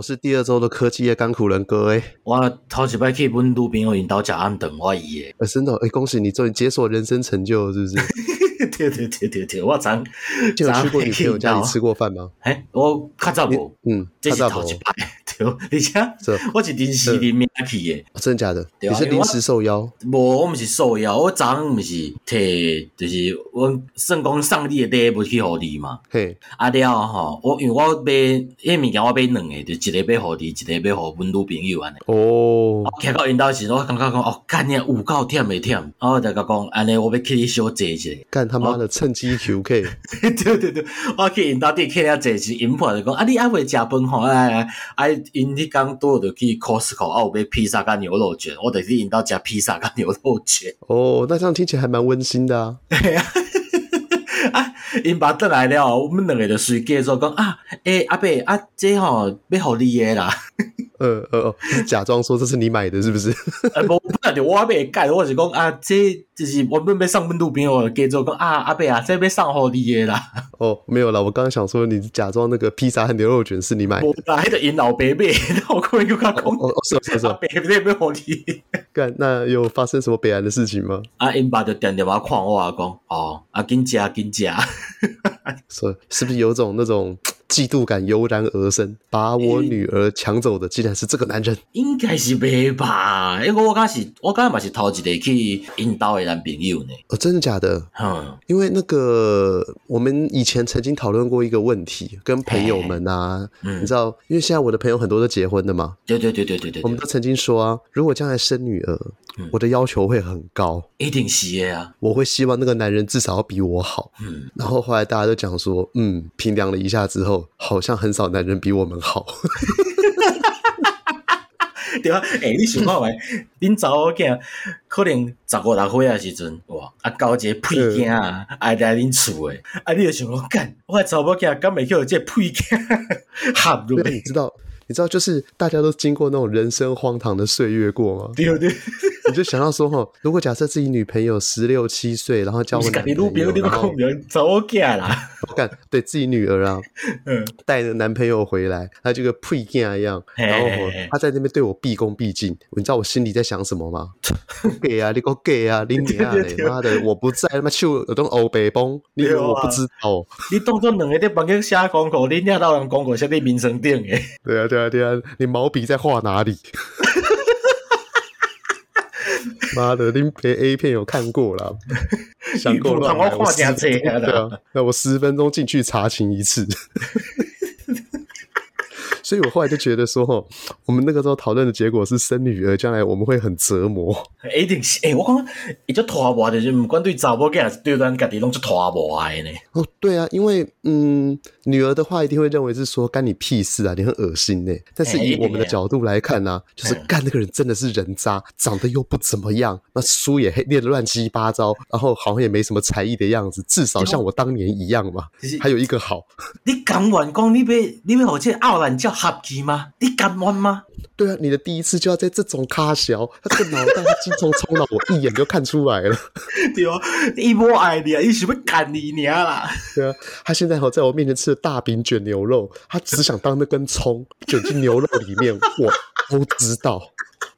我是第二周的科技业甘苦人哥诶，我头一摆去阮女朋友因兜食暗顿，我伊诶。呃，真的诶，恭喜你终于解锁人生成就，是不是？对对对对对，我曾就有去过女朋友家里吃过饭吗？诶，我较早无，嗯，这是头一摆。对，而且我是临时临命去诶。真的假的？你是临时受邀？无，我毋是受邀，我昨昏毋是摕，就是我算讲送你诶礼物去互你嘛。嘿，啊了吼，我因为我买迄物件，我买两个，就一个买互你，一个买互阮女朋友安尼。哦，徛到因兜时，我感觉讲哦，干你有够忝诶忝，然后就甲讲安尼，我要去你小坐一下。干他妈的趁机 QK！对对对，我去因兜底去了坐是，因婆就讲啊，你还未食饭吼？来来，啊，因迄工拄着去 Costco，啊，有买披萨甲牛肉卷，我就去因兜食披萨甲牛肉卷。哦，那这样听起来还蛮温馨的啊。啊，因爸倒来了，我们两个就随继续讲啊，诶、欸，阿伯啊，这吼要互你诶啦。呃呃哦，假装说这是你买的，是不是？呃，不，本来就我未改，我是讲啊，这就是我们要送阮女朋友，继续讲啊，阿伯啊，这要送互你的啦。哦，没有啦，我刚刚想说你假装那个披萨和牛肉卷是你买的。我来的引老爸买，我可以跟他讲。哦哦，是是是，伯伯这要互你。干，那有发生什么悲哀的事情吗？啊，因爸就点点把看我啊，讲哦，啊，紧食紧食。是是不是有种那种？嫉妒感油然而生，把我女儿抢走的竟然是这个男人。应该是没吧？因为我刚是，我刚嘛是头一个去引导的男朋友呢。哦，真的假的？嗯，因为那个我们以前曾经讨论过一个问题，跟朋友们啊，嗯、你知道，因为现在我的朋友很多都结婚的嘛。对对对对对对。我们都曾经说啊，如果将来生女儿，嗯、我的要求会很高。一定是的啊！我会希望那个男人至少要比我好。嗯。然后后来大家都讲说，嗯，评量了一下之后。好像很少男人比我们好，对啊，诶、欸，你想看觅，恁查某囝可能十五六岁啊时阵，哇，啊交一个屁囝啊，爱来恁厝诶，啊，你就想讲，干，我查某囝敢袂叫这屁囝合入？你知道，你知道，就是大家都经过那种人生荒唐的岁月过吗？对对。你就想到说哈，如果假设自己女朋友十六七岁，然后交个男朋友，然后找我干啦，干对自己女儿啊，嗯，带着男朋友回来，他就跟屁干一样，然后他在那边对我毕恭毕敬，你知道我心里在想什么吗？给啊，你给我给啊，你妈的，我不在，他妈就有种欧北风，你以为我不知道？你当作两个在房间写功课，你听到人功课写在名声顶诶？对啊，对啊，对啊，你毛笔在画哪里？妈的，林培 A 片有看过啦，想过了，我看这样对啊，那我十分钟进去查寝一次。所以我后来就觉得说，哈，我们那个时候讨论的结果是生女儿，将来我们会很折磨。一定是，哎，我讲伊就拖磨的，就不管对查某囝还是对咱家己拢是拖磨的呢。哦，对啊，因为嗯，女儿的话一定会认为是说干你屁事啊，你很恶心呢。但是以我们的角度来看呢，就是干那个人真的是人渣，长得又不怎么样，那书也练得乱七八糟，然后好像也没什么才艺的样子，至少像我当年一样嘛。还有一个好，你敢问讲你别你要学这奥兰叫合记吗？你敢玩吗？对啊，你的第一次就要在这种卡小，他这个脑袋精虫充脑，我一眼就看出来了。对啊，一波爱你啊，你是不是干你娘啦？对啊，他现在好在我面前吃的大饼卷牛肉，他只想当那根葱卷进牛肉里面，我都知道。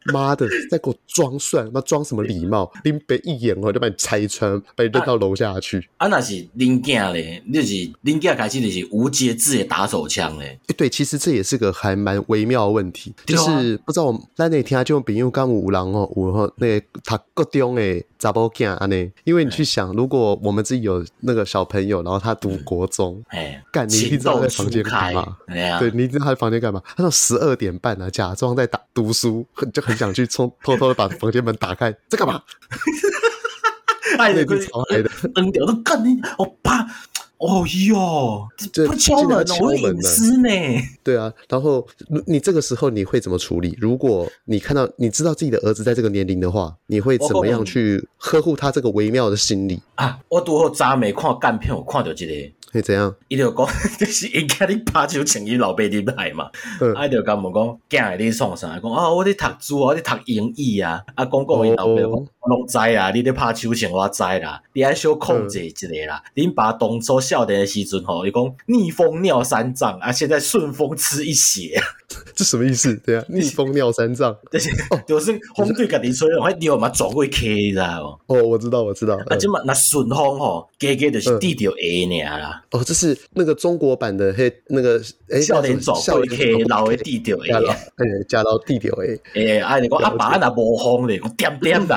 妈的，在给我装蒜，妈装什么礼貌？林北一眼哦，就把你拆穿，把你扔到楼下去。啊，那是林家嘞，就是林家开始就是无节制的打手枪嘞。诶，对，其实这也是个还蛮微妙的问题，就是不知道我们在那天就比如刚五郎哦，五号那个他各中诶查某囝安尼，因为你去想，如果我们自己有那个小朋友，然后他读国中，哎，干你一定知道在房间干嘛？对，你一定知道他在房间干嘛？他到十二点半呢，假装在打读书，就很。想去冲，偷偷的把房间门打开，在干嘛？爱的超爱的，扔掉都干你，我怕，哦哟，不敲门，我隐私呢。对啊，然后你这个时候你会怎么处理？如果你看到你知道自己的儿子在这个年龄的话，你会怎么样去呵护他这个微妙的心理啊？我拄好昨暝看干片，我看到这个。会怎样？伊就讲，就是应该你拍手请伊老爸入来嘛。嗯，啊，就甲问讲，今日，你创啥？讲啊，我伫读书啊，我伫读英语啊。啊，讲讲伊老爸讲，我拢知啦，你咧拍手枪我知啦，你爱小控制一下啦。恁、嗯、爸当初少年的时阵吼，伊讲逆风尿三丈啊，现在顺风吃一血，这什么意思？对啊，逆风尿三丈，就是就是风对家己吹，我尿嘛撞过去，你知道不？哦，我知道，我知道。啊，即嘛那顺风吼，加加就是地条下尔啦。哦，这是那个中国版的嘿，那个诶，少年撞过去，老的地条下，哎，加到地条下。诶，啊，你讲阿爸那无风咧，点点的。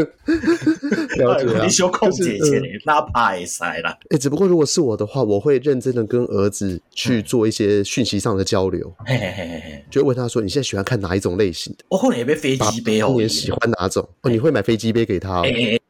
了解啊，你小控制起来，哪怕会使啦。哎，只不过如果是我的话，我会认真的跟儿子去做一些讯息上的交流。嘿嘿嘿嘿，就问他说：“你现在喜欢看哪一种类型的？”我可能也买飞机杯哦。你喜欢哪种？哦，你会买飞机杯给他？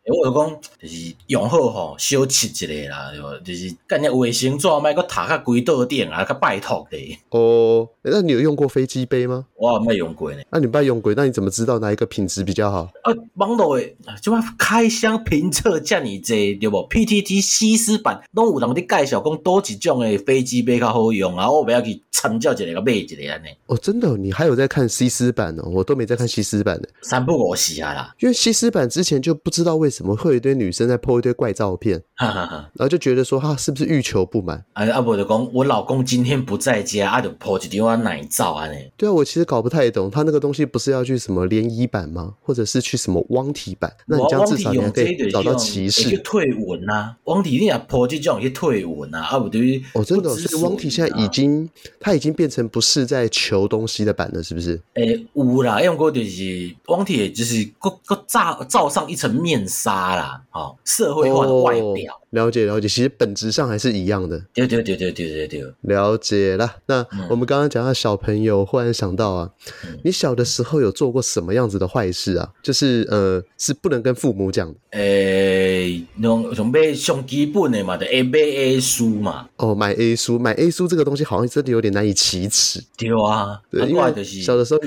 我就讲，就是用好吼，小吃一个啦，就是干那卫生纸，买个塔较规倒点啊，较拜托的。哦，那你有用过飞机杯吗？我没用过呢。那你没用过，那你怎么知道哪一个品质比较好？啊，网络诶，就话开箱评测这么多，对不？PTT 西施版拢有人伫介绍，讲多几种诶飞机杯较好用啊，我不要去参照一个，个买一个安尼。哦，真的，你还有在看西施版哦？我都没在看西施版的。三不五时啊啦，因为西施版之前就不知道为什么。会有一堆女生在 po 一堆怪照片？哈哈哈，然后就觉得说他是不是欲求不满？啊啊！我就讲我老公今天不在家，啊就 po 一张奶照安尼。对啊，我其实搞不太懂，他那个东西不是要去什么联谊版吗？或者是去什么汪体版？那你这样至少你还可以找到歧视。去退文呐，汪体你也破就这种去退文呐，啊不对？哦，真的，所以汪体现在已经，他已经变成不是在求东西的版了，是不是？诶，有啦，因为嗰就是汪体，就是个个罩罩上一层面纱。啦，哦社会化的外表，哦，了解了解，其实本质上还是一样的。对对对对对对对，了解了。那我们刚刚讲到小朋友，忽然想到啊，嗯、你小的时候有做过什么样子的坏事啊？就是呃，是不能跟父母讲的。诶、欸，用用买上基本的嘛，就 A 买 A 书嘛。哦，买 A 书，买 A 书这个东西好像真的有点难以启齿。对啊，对，因为小的时候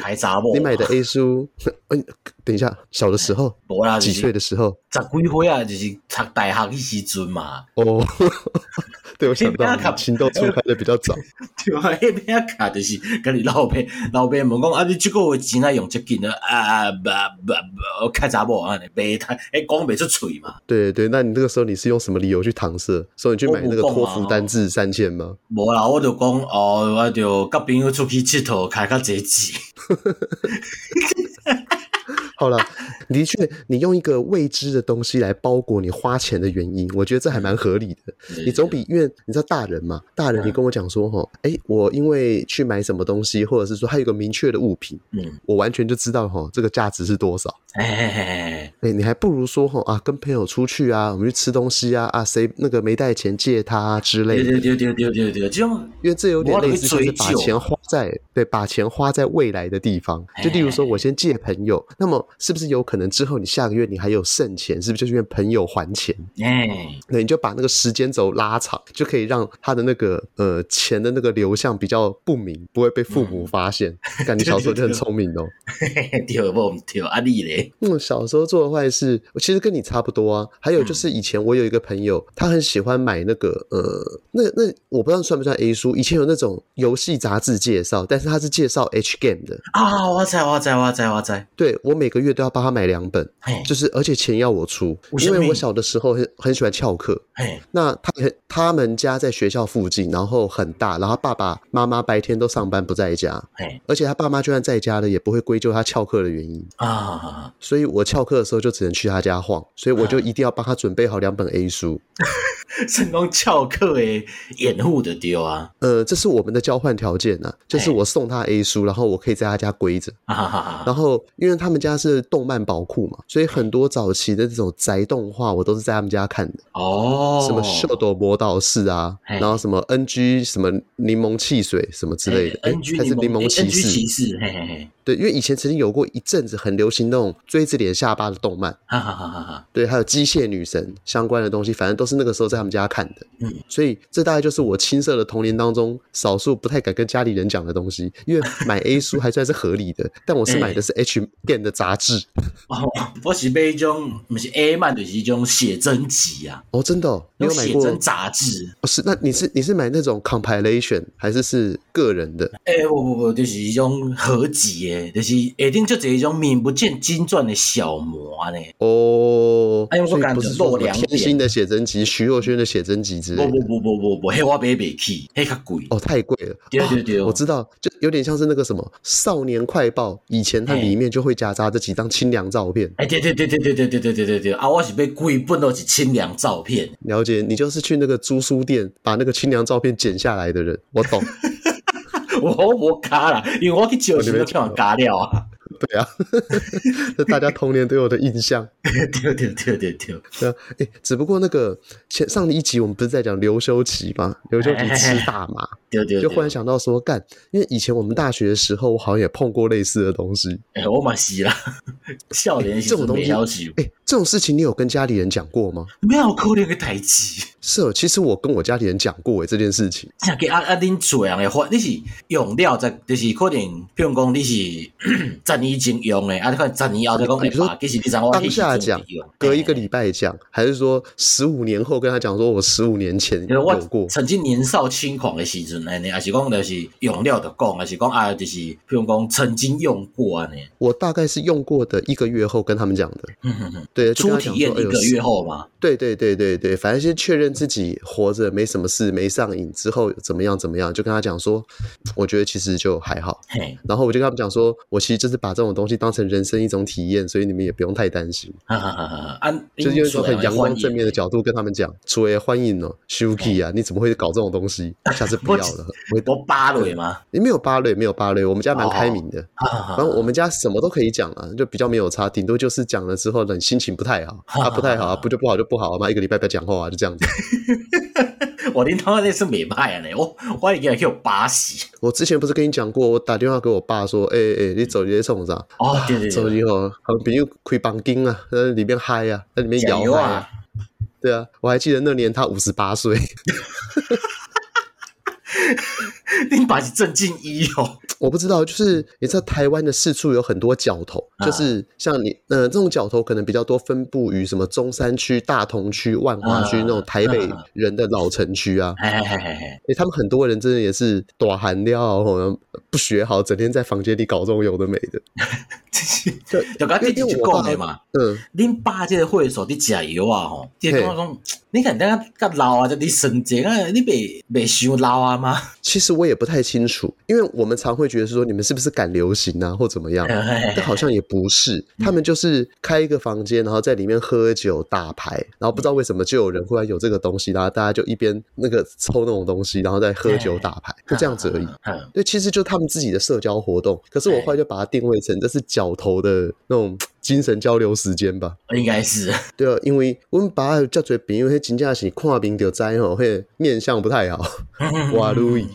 你买的 A 书，嗯，等一下，小的时候，几岁的时候？十几岁啊，就是读大学的时阵嘛。哦，对，我想到情窦初开的比较早。对啊，迄边卡就是跟你老爸 老爸问讲啊，你这个月钱啊用这紧啊？啊，不不不，我开查某啊，白谈，哎，讲不出嘴嘛。对对，那你那个时候你是用什么理由去搪塞？所以你去买那个托福单字三千吗？无啦，我就讲哦，我就跟朋友出去佚佗，开较济钱。好了，的确，你用一个未知的东西来包裹你花钱的原因，我觉得这还蛮合理的。你总比因为你知道大人嘛，大人你跟我讲说哈，哎、欸，我因为去买什么东西，或者是说他有个明确的物品，嗯，我完全就知道哈，这个价值是多少。哎哎哎哎，你还不如说哈啊，跟朋友出去啊，我们去吃东西啊啊，谁那个没带钱借他、啊、之类的。对对对对对对，这样，因为这有点类似就是把钱花在对，把钱花在未来的地方。就例如说我先借朋友，那么。是不是有可能之后你下个月你还有剩钱？是不是就是因为朋友还钱？哎、嗯，那你就把那个时间轴拉长，就可以让他的那个呃钱的那个流向比较不明，不会被父母发现。感觉、嗯、小时候就很聪明哦。对不？对啊，你嘞？嗯，小时候做的坏事，我其实跟你差不多啊。还有就是以前我有一个朋友，他很喜欢买那个呃，那那我不知道算不算 A 书。以前有那种游戏杂志介绍，但是他是介绍 H game 的啊。我知，我知，我知，我知。对，我每个月都要帮他买两本，就是而且钱要我出，因为我小的时候很很喜欢翘课。那他他们家在学校附近，然后很大，然后爸爸妈妈白天都上班不在家，而且他爸妈就算在家了，也不会归咎他翘课的原因啊。所以我翘课的时候就只能去他家晃，所以我就一定要帮他准备好两本 A 书。成功翘课诶，掩护的丢啊。呃，这是我们的交换条件啊，就是我送他 A 书，然后我可以在他家归着。然后因为他们家是动漫宝库嘛，所以很多早期的这种宅动画我都是在他们家看的。哦，什么秀逗魔导士啊，然后什么 NG 什么柠檬汽水什么之类的，NG 还是柠檬骑士。对，因为以前曾经有过一阵子很流行那种锥子脸下巴的动漫。哈哈哈哈哈。对，还有机械女神相关的东西，反正都是那个时候在他们家看的。嗯，所以这大概就是我青涩的童年当中少数不太敢跟家里人讲的东西。因为买 A 书还算是合理的，但我是买的是 H 店的杂志。哦，我是买一种不是 A 漫，就是一种写真集啊。哦，真的，你有买过写真杂志？哦，是，那你是你是买那种 compilation 还是是个人的？哎，不不不，就是一种合集耶。诶，就是下顶就这一种名不见经传的小模呢。哦，哎，我感觉露两点。天心的写真集，徐若瑄的写真集之类的。不不不不不不，迄我买不起，嘿较贵。哦，太贵了。对对对，我知道，就有点像是那个什么《少年快报》，以前它里面就会夹杂这几张清凉照片。哎，对对对对对对对对对对对啊！我是被贵本都是清凉照片。了解，你就是去那个租书店把那个清凉照片剪下来的人，我懂。我我卡了，因为我去酒店都叫人加料啊。对啊，这大家童年对我的印象。对对对对对。对啊，哎，只不过那个前上一集我们不是在讲刘修齐吗？刘修齐吃大麻，对对，就忽然想到说干，因为以前我们大学的时候，我好像也碰过类似的东西。哎，我嘛是啦，少年时这种东西，哎，这种事情你有跟家里人讲过吗？没有，可怜个代志。是哦，其实我跟我家里人讲过诶这件事情。像给阿阿丁做样的话，你是用料在，就是可能，比如讲你是十年前用的，啊，你看十年后再讲，你说其实你当下讲，隔一个礼拜讲，还是说十五年后跟他讲，说我十五年前有过，曾经年少轻狂的时阵，哎，还是讲就是用料的讲，还是讲啊，就是比如讲曾经用过啊呢？我大概是用过的一个月后跟他们讲的。嗯哼哼，对，初体验一个月后嘛。对对对对对，反正先确认。自己活着没什么事，没上瘾之后怎么样怎么样，就跟他讲说，我觉得其实就还好。嘿然后我就跟他们讲说，我其实就是把这种东西当成人生一种体验，所以你们也不用太担心。哈哈哈哈哈！就是用一种很阳光正面的角度跟他们讲，除了欢迎哦，Shuki 啊，你怎么会搞这种东西？下次不要了。我芭蕾吗？你没有芭蕾，没有芭蕾，我们家蛮开明的。然后我们家什么都可以讲啊，就比较没有差，顶多就是讲了之后，你心情不太好啊，不太好啊，不就不好就不好嘛，一个礼拜不要讲话啊，就这样子。我领导那是美派啊！我我已经给我巴西。我之前不是跟你讲过，我打电话给我爸说：“哎、欸、哎、欸，你手机在冲啥？”哦，对对对，手机哦，好像比如开绑金啊，在里面嗨啊，在里面摇啊。对啊，我还记得那年他五十八岁。你把是正经医哦？我不知道，就是你知道台湾的四处有很多角头，啊、就是像你呃这种角头可能比较多分布于什么中山区、大同区、万华区、啊、那种台北人的老城区啊。哎哎哎哎，他们很多人真的也是大汉了，可能不学好，整天在房间里搞这种有的没的。就就刚才你就讲的嘛，嗯，恁爸这个会所你加油啊吼，就讲讲，你看人家较老啊，就你神经啊，你别别想老啊吗？其实我也不太清楚，因为我们常会觉得说你们是不是赶流行啊，或怎么样？但好像也不是，他们就是开一个房间，然后在里面喝酒打牌，然后不知道为什么就有人忽然有这个东西，然后大家就一边那个抽那种东西，然后再喝酒打牌，就这样子而已。对，其实就他们自己的社交活动。可是我后来就把它定位成这是角头的那种。精神交流时间吧，应该是对啊，因为我们爸叫做朋友，迄真正是看病就知吼，迄面相不太好。哇，路易，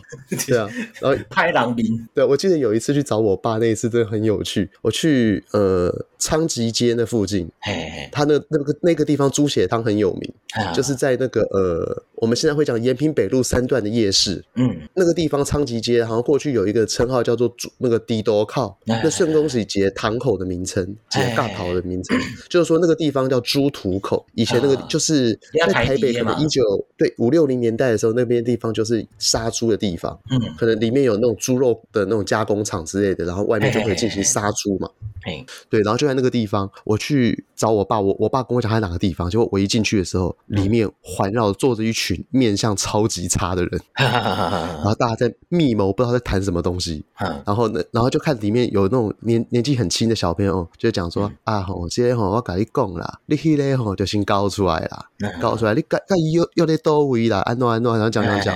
对啊，然后 拍狼兵。对，我记得有一次去找我爸，那一次真的很有趣。我去呃昌吉街那附近，嘿嘿他那那个那个地方猪血汤很有名，嘿就是在那个呃我们现在会讲延平北路三段的夜市，嗯，那个地方昌吉街好像过去有一个称号叫做猪那个低多靠，那顺风喜结堂口的名称，逃的名称，就是说那个地方叫猪土口。以前那个就是在台北，可能一九对五六零年代的时候，那边地方就是杀猪的地方。嗯，可能里面有那种猪肉的那种加工厂之类的，然后外面就可以进行杀猪嘛。对，然后就在那个地方，我去找我爸，我我爸跟我讲他在哪个地方，结果我一进去的时候，里面环绕坐着一群面相超级差的人，然后大家在密谋，不知道在谈什么东西。然后呢，然后就看里面有那种年年纪很轻的小朋友，就讲说。啊吼，这个吼我跟你讲啦，你去咧吼就先搞出来啦，搞出来你该该又又在多位啦，安诺安诺，然后讲讲讲，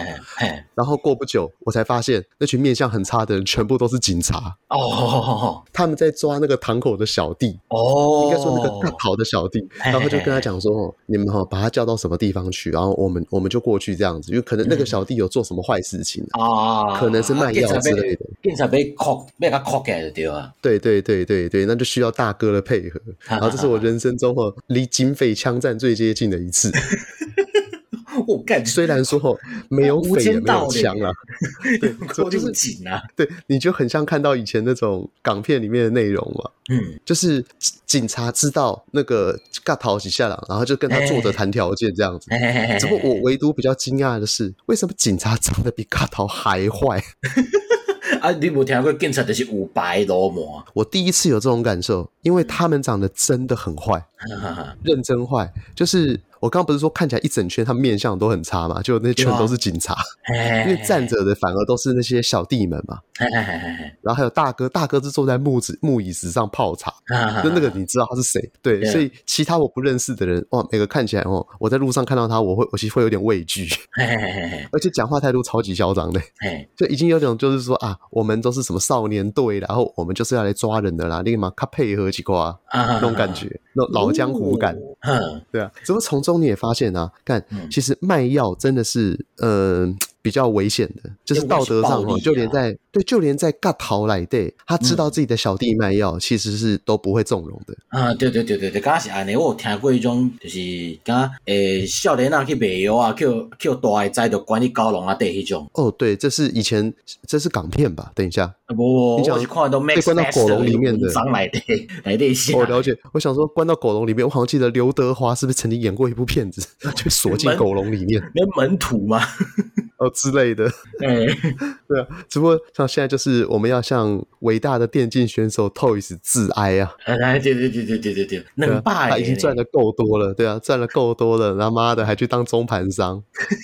然后过不久我才发现那群面相很差的人全部都是警察。哦，他们在抓那个堂口的小弟哦，应该说那个大跑的小弟，然后就跟他讲说哦，你们哈把他叫到什么地方去，然后我们我们就过去这样子，因为可能那个小弟有做什么坏事情啊，可能是卖药之类的，警察被铐被他铐起来对吧？对对对对对，那就需要大哥的配合。然后这是我人生中哦离警匪枪战最接近的一次。我干，虽然说没有匪也没有枪啊，对，就是警啊，对，你就很像看到以前那种港片里面的内容嘛。嗯，就是警察知道那个嘎逃几下了，然后就跟他坐着谈条件这样子。只不过我唯独比较惊讶的是，为什么警察长得比嘎逃还坏？啊，你无听过警察就是有白流氓？我第一次有这种感受，因为他们长得真的很坏，认真坏，就是。我刚刚不是说看起来一整圈他们面相都很差嘛？就那全都是警察，因为站着的反而都是那些小弟们嘛。然后还有大哥，大哥是坐在木子木椅子上泡茶，就那个你知道他是谁？对，所以其他我不认识的人，哇，每个看起来哦，我在路上看到他，我会我其实会有点畏惧，而且讲话态度超级嚣张的，就已经有种就是说啊，我们都是什么少年队，然后我们就是要来抓人的啦，立马他配合几挂那种感觉，那种老江湖感，对啊，怎么从中你也发现啊？看，其实卖药真的是，呃。比较危险的，就是道德上哦，就连在对，就连在尬逃来对，他知道自己的小弟卖药，其实是都不会纵容的。啊，对对对对对，刚刚是安尼，我有听过一种，就是刚诶，少年啊去卖药啊，叫叫大个仔就关你高楼啊，对，迄种。哦，对，这是以前，这是港片吧？等一下，不，我是看到被关到狗笼里面的，上来的来的我了解，我想说关到狗笼里面，我好像记得刘德华是不是曾经演过一部片子，就锁进狗笼里面，那门徒吗？哦之类的，哎对啊，只不过像现在就是我们要向伟大的电竞选手 Toys 致哀啊！哎，对对对对对对对，能霸，他已经赚的够多了，对啊，赚的够多了，他妈的还去当中盘商，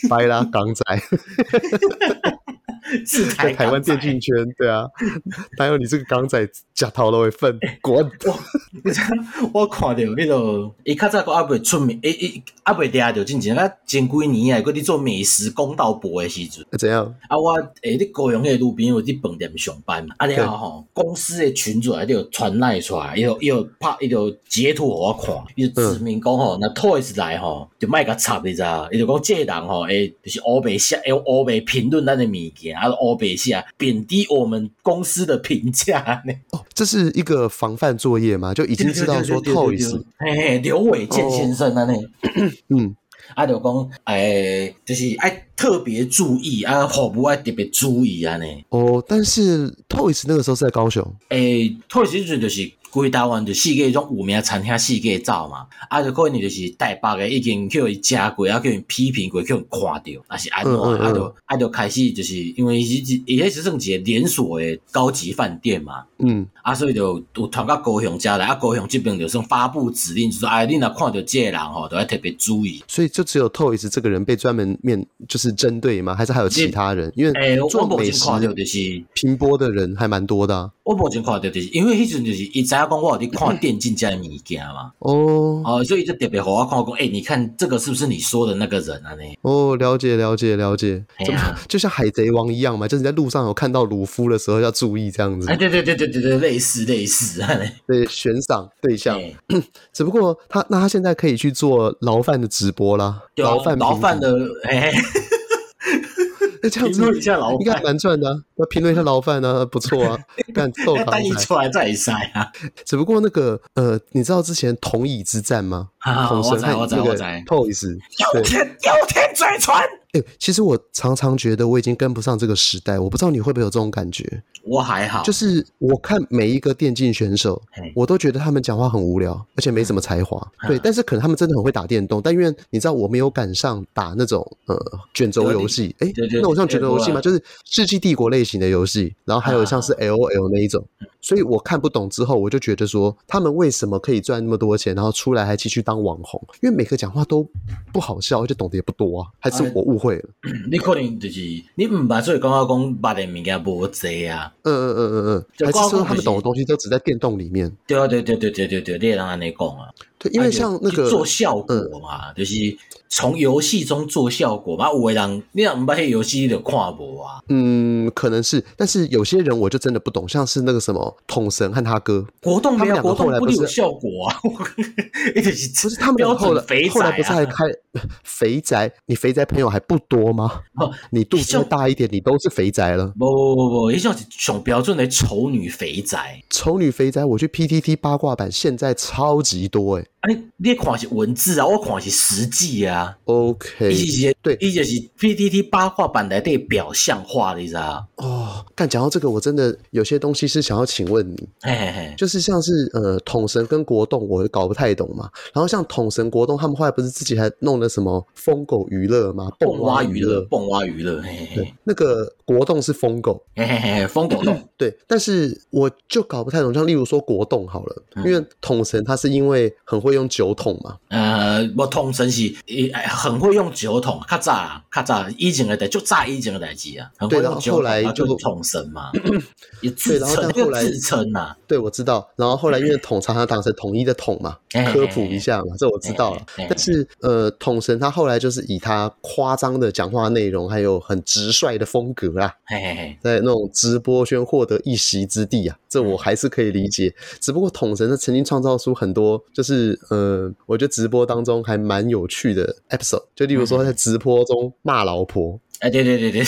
掰拉港仔。在台湾电竞圈，对啊，还有你这个港仔假头都会粪滚。我我看到那个，伊较早个阿未出名，诶诶，阿未嗲着进前啊前几年啊，搁伫做美食公道博的时阵，怎样？啊，我诶，你高雄迄路边有伫饭店上班，啊，然后吼公司的群组还有传赖出来，伊有伊有拍，伊有截图互我看，伊就指明讲吼，那 Toys 来吼，就卖个插，你知道？伊就讲这人吼，诶，就是乌白写，用乌白评论咱诶物件。啊，欧北下贬低我们公司的评价呢？哦，这是一个防范作业吗？就已经知道说 Toys，嘿嘿，刘伟健先生啊，那 嗯，啊，就讲，哎，就是哎，特别注意啊，好不爱特别注意啊呢？哦，但是 Toys 那个时候是在高雄，哎，Toys 就是。规台湾就四个迄种有名餐厅四个走嘛，啊就可能就是台北个已经叫伊食过，啊叫伊批评过，叫伊看到，啊是安怎，啊就啊就开始就是因为伊是伊迄是算一个连锁的高级饭店嘛，嗯，啊所以就有传到高雄家来，啊高雄这边就算发布指令，就说哎你若看到这个人吼，都要特别注意。所以就只有 Toys 这个人被专门面就是针对吗？还是还有其他人？因为做美食就是拼播的人还蛮多的啊。我目前看到就是因为迄阵就是伊知影讲我有伫看电竞这物件嘛，哦，哦，所以就特别好啊看讲，诶，你看这个是不是你说的那个人啊？呢？哦，了解了解了解，怎么就像海贼王一样嘛？就是你在路上有看到鲁夫的时候要注意这样子。哎，对对对对对对，类似类似啊，对，悬赏对象。只不过他那他现在可以去做牢饭的直播啦，牢饭牢饭的哎。这样子评论一下牢饭应该蛮赚的，要评论一下牢饭呢，不错啊。但 豆干一出来再晒啊。只不过那个呃，你知道之前同椅之战吗？统神和那个 Toys，有天有天再传。哎，其实我常常觉得我已经跟不上这个时代，我不知道你会不会有这种感觉。我还好，就是我看每一个电竞选手，我都觉得他们讲话很无聊，而且没什么才华。对，但是可能他们真的很会打电动，但因为你知道我没有赶上打那种呃卷轴游戏，哎，那我像卷轴游戏嘛，就是世纪帝国类型的游戏，然后还有像是 LOL 那一种，所以我看不懂之后，我就觉得说他们为什么可以赚那么多钱，然后出来还继续当网红？因为每个讲话都不好笑，而且懂得也不多啊，还是我误会？会了，你可能就是你唔把所以刚刚讲把的物件无济啊，嗯嗯嗯嗯嗯，还是说他们懂的东西都只在电动里面？对啊对对对对对对，你也让安尼讲啊，对，因为像那个做效果嘛，就是从游戏中做效果嘛，有的人你若唔把迄游戏你就看无啊，嗯，可能是，但是有些人我就真的不懂，像是那个什么统神和他哥，国栋他们两个后来不是有效果啊，不是他们后来后来不是还开 肥宅？你肥宅朋友还不多吗？你肚子大一点，你都是肥宅了。不不不不，一种种标准的丑女肥宅。丑女肥宅，我去 PTT 八卦版，现在超级多哎。啊你你看是文字啊，我看是实际啊。OK，伊是对，伊就是 PPT 八卦版内底表象化的，你知道？哦，但讲到这个，我真的有些东西是想要请问你，嘿嘿嘿，就是像是呃统神跟国栋，我搞不太懂嘛。然后像统神国栋，他们后来不是自己还弄了什么疯狗娱乐吗？蹦蛙娱乐，蹦蛙娱乐，嘿嘿，那个国栋是疯狗，嘿嘿嘿，疯狗洞，对。但是我就搞不太懂，像例如说国栋好了，因为统神他是因为很会用酒桶嘛，呃，我桶神是很会用酒桶，较早较早以前的代就炸以前的代志啊，对，然后后来就桶神嘛，对，然后但后来自称呐，对，我知道，然后后来因为桶常常当成统一的桶嘛，科普一下嘛，这我知道了。但是呃，桶神他后来就是以他夸张的讲话内容，还有很直率的风格啊，在那种直播圈获得一席之地啊，这我还是可以理解。只不过桶神他曾经创造出很多，就是呃，我觉得直播当中还蛮有趣的 episode，就例如说他在直播中骂老婆。哎，对对对对，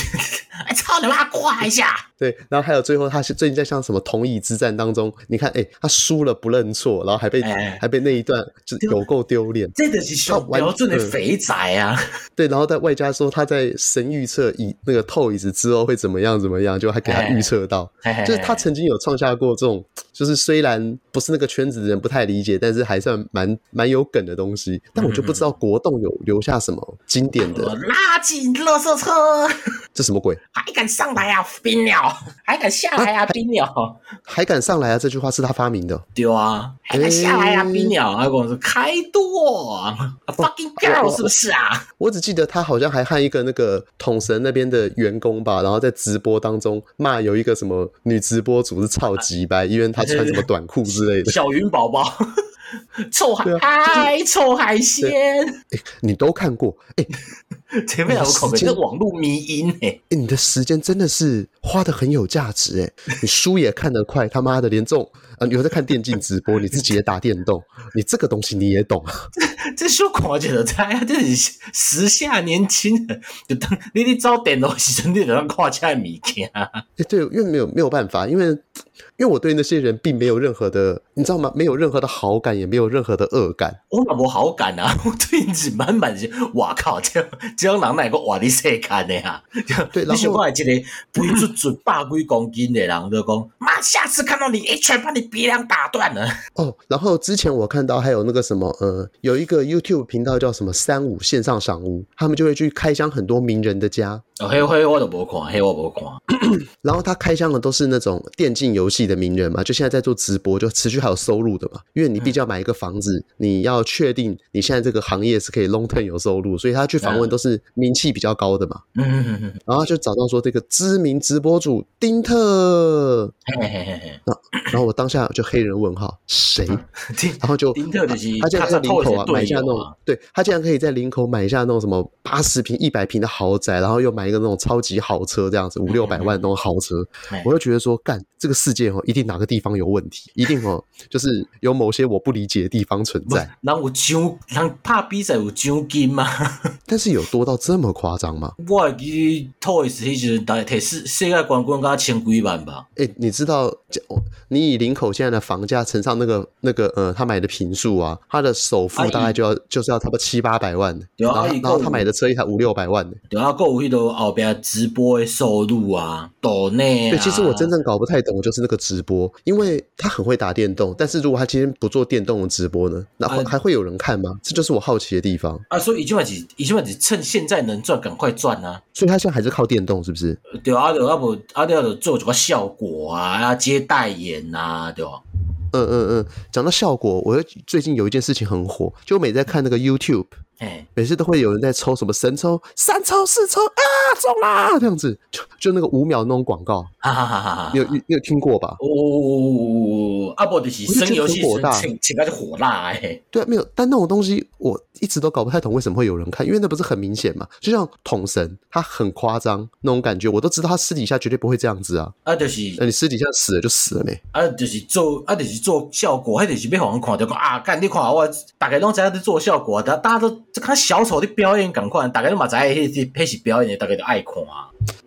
哎，操你妈，挂一下。对，然后还有最后，他是最近在像什么同椅之战当中，你看，哎，他输了不认错，然后还被还被那一段就有够丢脸。这个是小标准的肥宅啊。对，然后在外加说他在神预测以那个 Toys 之后会怎么样怎么样，就还给他预测到，就是他曾经有创下过这种，就是虽然不是那个圈子的人不太理解，但是还算蛮蛮有梗的东西。但我就不知道国栋有留下什么经典的垃圾垃圾车。这什么鬼？还敢上来啊，冰 鸟！还敢下来啊，冰鸟！还敢上来啊？这句话是他发明的。对啊，还敢下来啊，冰鸟！他跟我说开剁，fucking girl 是不是啊？我只记得他好像还和一个那个统神那边的员工吧，然后在直播当中骂有一个什么女直播主是超级白，因为她穿什么短裤之类的。小云宝宝。臭海，嗨，臭海鲜，哎，你都看过，哎，前面两个口碑是网络迷因，哎，你的时间真的是花得很有价值，哎，你书也看得快，他妈的，连这种啊，有在看电竞直播，你自己也打电动，你这个东西你也懂啊？这说狂觉得在啊，这是时下年轻人，就当你你早电脑时阵，你就当看起来物件，哎，对，因为没有没有办法，因为。因为我对那些人并没有任何的，你知道吗？没有任何的好感，也没有任何的恶感。我哪无好感啊！我对你是满满是，哇靠！这样这样人哪个哇你谁看的呀？对，你想我一个肥嘟嘟百几公斤的人就讲，妈，下次看到你一拳把你鼻梁打断了。哦，然后之前我看到还有那个什么，呃，有一个 YouTube 频道叫什么三五线上赏屋，他们就会去开箱很多名人的家。哦，黑黑我都无看，黑我无看。然后他开箱的都是那种电竞游戏的名人嘛，就现在在做直播，就持续还有收入的嘛。因为你毕竟要买一个房子，你要确定你现在这个行业是可以 long term 有收入，所以他去访问都是名气比较高的嘛。嗯嗯嗯嗯。然后就找到说这个知名直播主丁特。嘿嘿嘿嘿。然后我当下就黑人问号，谁？然后就丁特的他竟然在林口啊买下那种，对他竟然可以在林口买下那种什么八十平、一百平的豪宅，然后又买。一个那种超级豪车这样子，五六百万那种豪车，我就觉得说，干这个世界哦，一定哪个地方有问题，一定哦，就是有某些我不理解的地方存在。那有奖，那怕比赛有奖金吗？但是有多到这么夸张吗？我记得 Toys 那时候大概提世世界冠军刚千几万吧。哎、欸，你知道，你以林口现在的房价乘上那个那个呃，他买的坪数啊，他的首付大概就要就是要差不多七八百万，然后然后他买的车一台五六百万，对啊，购有迄后边直播的收入啊，抖内啊。对，其实我真正搞不太懂，就是那个直播，因为他很会打电动，但是如果他今天不做电动的直播呢，那还还会有人看吗？这就是我好奇的地方啊。所以一句话是，一句话是趁现在能赚，赶快赚啊。所以他现在还是靠电动，是不是？对啊，对啊，不，啊，对啊，做什么效果啊，要接代言啊，对吧？嗯嗯嗯，讲到效果，我最近有一件事情很火，就我每在看那个 YouTube。哎，每次都会有人在抽什么神抽、三抽、四抽啊，中啦这样子，就就那个五秒那种广告，哈哈哈哈你有你有听过吧？哦，阿伯的是生游戏火大，请请他就火辣哎。对啊，没有，但那种东西我一直都搞不太懂，为什么会有人看？因为那不是很明显嘛？就像桶神，他很夸张那种感觉，我都知道他私底下绝对不会这样子啊。啊，就是，那你私底下死了就死了没？啊，就是做啊，就是做效果，迄就是要互人看到讲啊，干你看我大家拢知影在做效果，大大家都。这看小丑的表演，赶快，大家都嘛知影，迄迄是表演的，大家都爱看。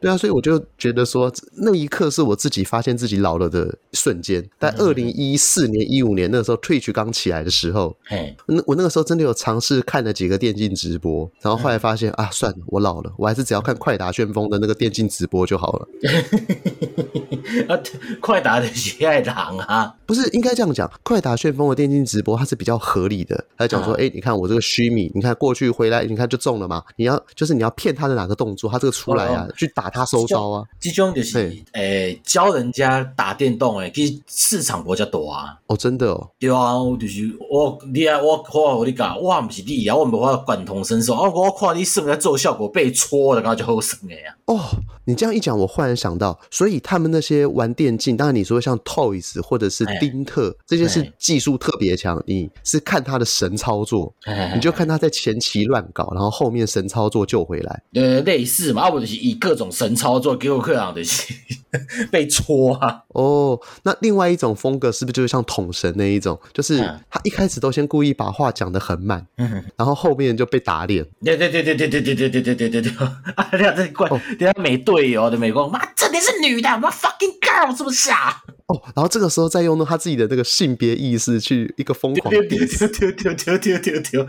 对啊，所以我就觉得说，那一刻是我自己发现自己老了的瞬间。在二零一四年、一五年那个时候，Twitch 刚起来的时候，嘿，那我那个时候真的有尝试看了几个电竞直播，然后后来发现啊，算了，我老了，我还是只要看快打旋风的那个电竞直播就好了。啊，快打的喜爱狼啊，不是应该这样讲？快打旋风的电竞直播它是比较合理的，他讲说，哎、欸，你看我这个须弥，你看过去回来，你看就中了嘛。你要就是你要骗他的哪个动作，他这个出来啊，去打他收招啊。这种就是诶、欸，教人家打电动诶，其实市场比较多啊。哦，真的哦。对啊，就是我你啊，我我我你讲，我不是你，然后我没法感同身受。啊，我看你胜在做效果被戳的，然后就好生的呀。哦，你这样一讲，我忽然想到，所以他们那些玩电竞，当然你说像 Toys 或者是丁特这些是技术特别强，你是看他的神操作，你就看他在前期乱搞，然后后面神操作救回来。呃，类似嘛，啊，我就是以各种神操作给我克朗的 被戳啊。哦，那另外一种风格是不是就是像捅神那一种？就是他一开始都先故意把话讲得很慢，然后后面就被打脸。对对对对对对对对对对对对对啊！这样这怪，等下没队友的美工，妈，这里是女的，妈 fucking girl，是不是啊？哦，然后这个时候再用到他自己的那个性别意识去一个疯狂丢丢丢丢丢丢丢丢。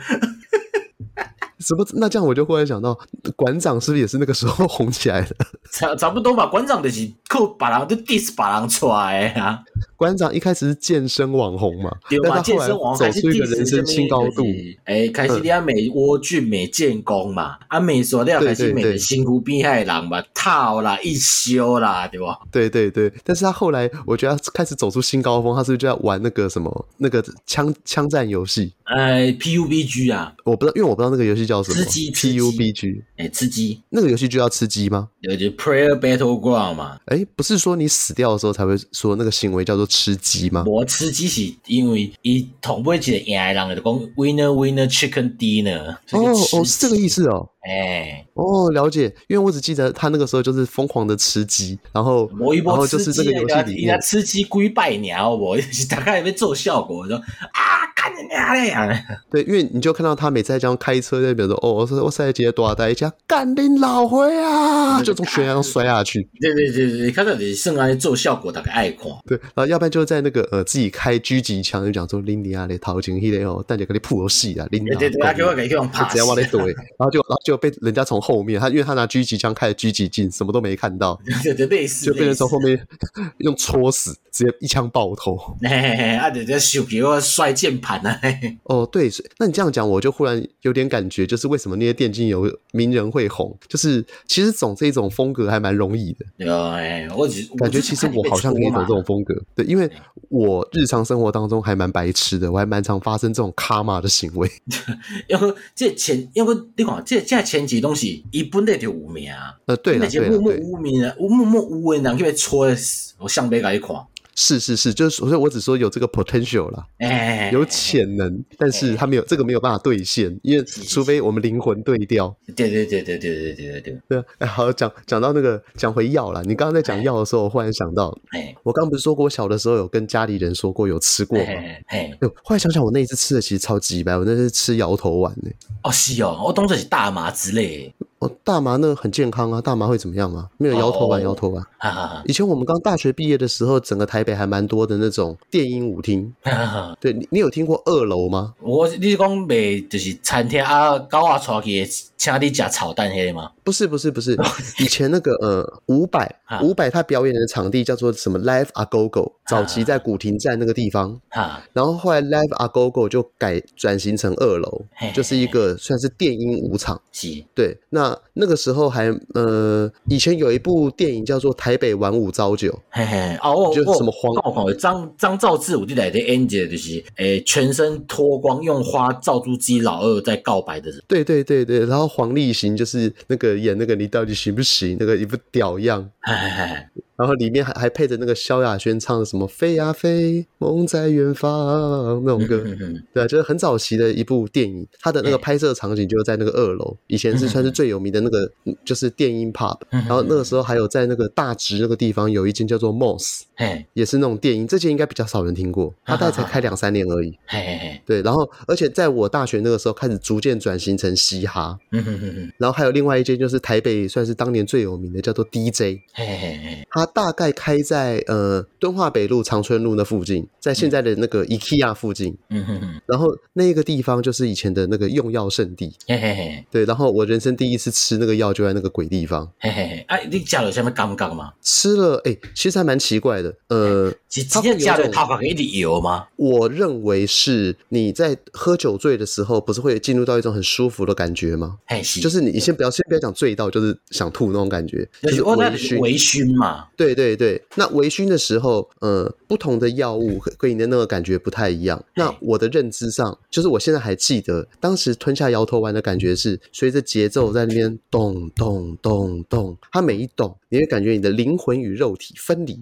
什么？那这样我就忽然想到，馆长是不是也是那个时候红起来的？差差不多吧。馆长就是靠把人就 diss 把人出来啊。馆长一开始是健身网红嘛，对吧？健身网红走出一个人生新高度。哎，开始你要美窝俊美建功嘛，啊美说你要开始美的辛苦变害人嘛，套啦一休啦，对吧？对对对。但是他后来，我觉得他开始走出新高峰，他是不是就要玩那个什么那个枪枪战游戏？哎，PUBG 啊，我不知道，因为我不知道那个游戏叫什么。吃鸡，PUBG，哎，吃鸡，那个游戏就叫吃鸡吗？有就 Player Battleground 嘛？哎，不是说你死掉的时候才会说那个行为叫做吃鸡吗？我吃鸡是因为一同不会记得赢的人就讲 Winner Winner Chicken Dinner。哦哦，是这个意思哦。哎、欸，哦，了解，因为我只记得他那个时候就是疯狂的吃鸡，然后，然后就是这个游戏里面吃鸡归拜鸟，我 大概也没做效果，说啊，干你娘嘞！对，因为你就看到他每次在这样开车在，比如说哦，我说我赛杰多大一家干你老灰啊，就从悬崖上摔下去。对对对对，看到你剩下做效果，大概爱看。对，然后要不然就在那个呃自己开狙击枪，就讲说林尼啊，你掏金黑的哦，大家给你扑游戏啊，林尼亚对对，他给我给用 pass，直接往里怼，然后就然后就。被人家从后面，他因为他拿狙击枪开了狙击镜，什么都没看到，就被人从后面用戳死，直接一枪爆头。啊，人家手给我摔键盘啊！哦，对，那你这样讲，我就忽然有点感觉，就是为什么那些电竞游名人会红，就是其实走这种风格还蛮容易的。对，我感觉其实我好像可以走这种风格，对，因为我日常生活当中还蛮白痴的，我还蛮常发生这种卡玛的行为。要不这前，因为你看这这。前几东西一本来就有名啊，呃，对，那些默默无名啊，默默无闻，人去被戳，我向北改一看。是是是，就是所以我只说有这个 potential 啦，欸、有潜能，欸、但是他没有、欸、这个没有办法兑现，因为除非我们灵魂对调。对对对对对对对对对。哎，好，讲讲到那个讲回药啦，你刚刚在讲药的时候，我忽然想到，欸、我刚刚不是说过我小的时候有跟家里人说过有吃过吗？哎、后来想想我那一次吃的其实超级白，我那是吃摇头丸呢。哦，是哦，我当作是大麻之类。哦，大麻那很健康啊，大麻会怎么样啊？没有摇头丸，摇头丸。以前我们刚大学毕业的时候，整个台北还蛮多的那种电音舞厅。对，你你有听过二楼吗？我你是讲卖就是餐厅啊，搞啊出去请你吃炒蛋黑吗？不是不是不是，以前那个呃伍佰伍佰他表演的场地叫做什么 Live A Go Go，早期在古亭站那个地方。然后后来 Live A Go Go 就改转型成二楼，就是一个算是电音舞场。是，对，那。那个时候还呃，以前有一部电影叫做《台北晚五朝九》，嘿嘿，哦，就什么黄张张兆志，我记得的就是诶，全身脱光用花罩住自己老二在告白的人。对对对对，然后黄立行就是那个演那个你到底行不行那个一副屌样。嘿嘿嘿。然后里面还还配着那个萧亚轩唱的什么飞呀飞，梦在远方那种歌，对啊，就是很早期的一部电影，它的那个拍摄场景就在那个二楼，以前是算是最有名的那个就是电音 pub，然后那个时候还有在那个大直那个地方有一间叫做 Moss，也是那种电音，这间应该比较少人听过，它大概才开两三年而已，对，然后而且在我大学那个时候开始逐渐转型成嘻哈，然后还有另外一间就是台北算是当年最有名的叫做 DJ，它大概开在呃敦化北路长春路那附近，在现在的那个 IKEA 附近，嗯哼哼。然后那个地方就是以前的那个用药圣地，嘿嘿嘿。对，然后我人生第一次吃那个药就在那个鬼地方，嘿嘿嘿。哎，你加了什么感觉吗？吃了，哎，其实还蛮奇怪的，呃，它会加了头发给你油吗？我认为是你在喝酒醉的时候，不是会进入到一种很舒服的感觉吗？就是你，你先不要先不要讲醉到，就是想吐那种感觉，就是微醺，微醺嘛。对对对，那微醺的时候，呃，不同的药物跟你的那个感觉不太一样。那我的认知上，就是我现在还记得，当时吞下摇头丸的感觉是随着节奏在那边咚咚咚咚，它每一动，你会感觉你的灵魂与肉体分离，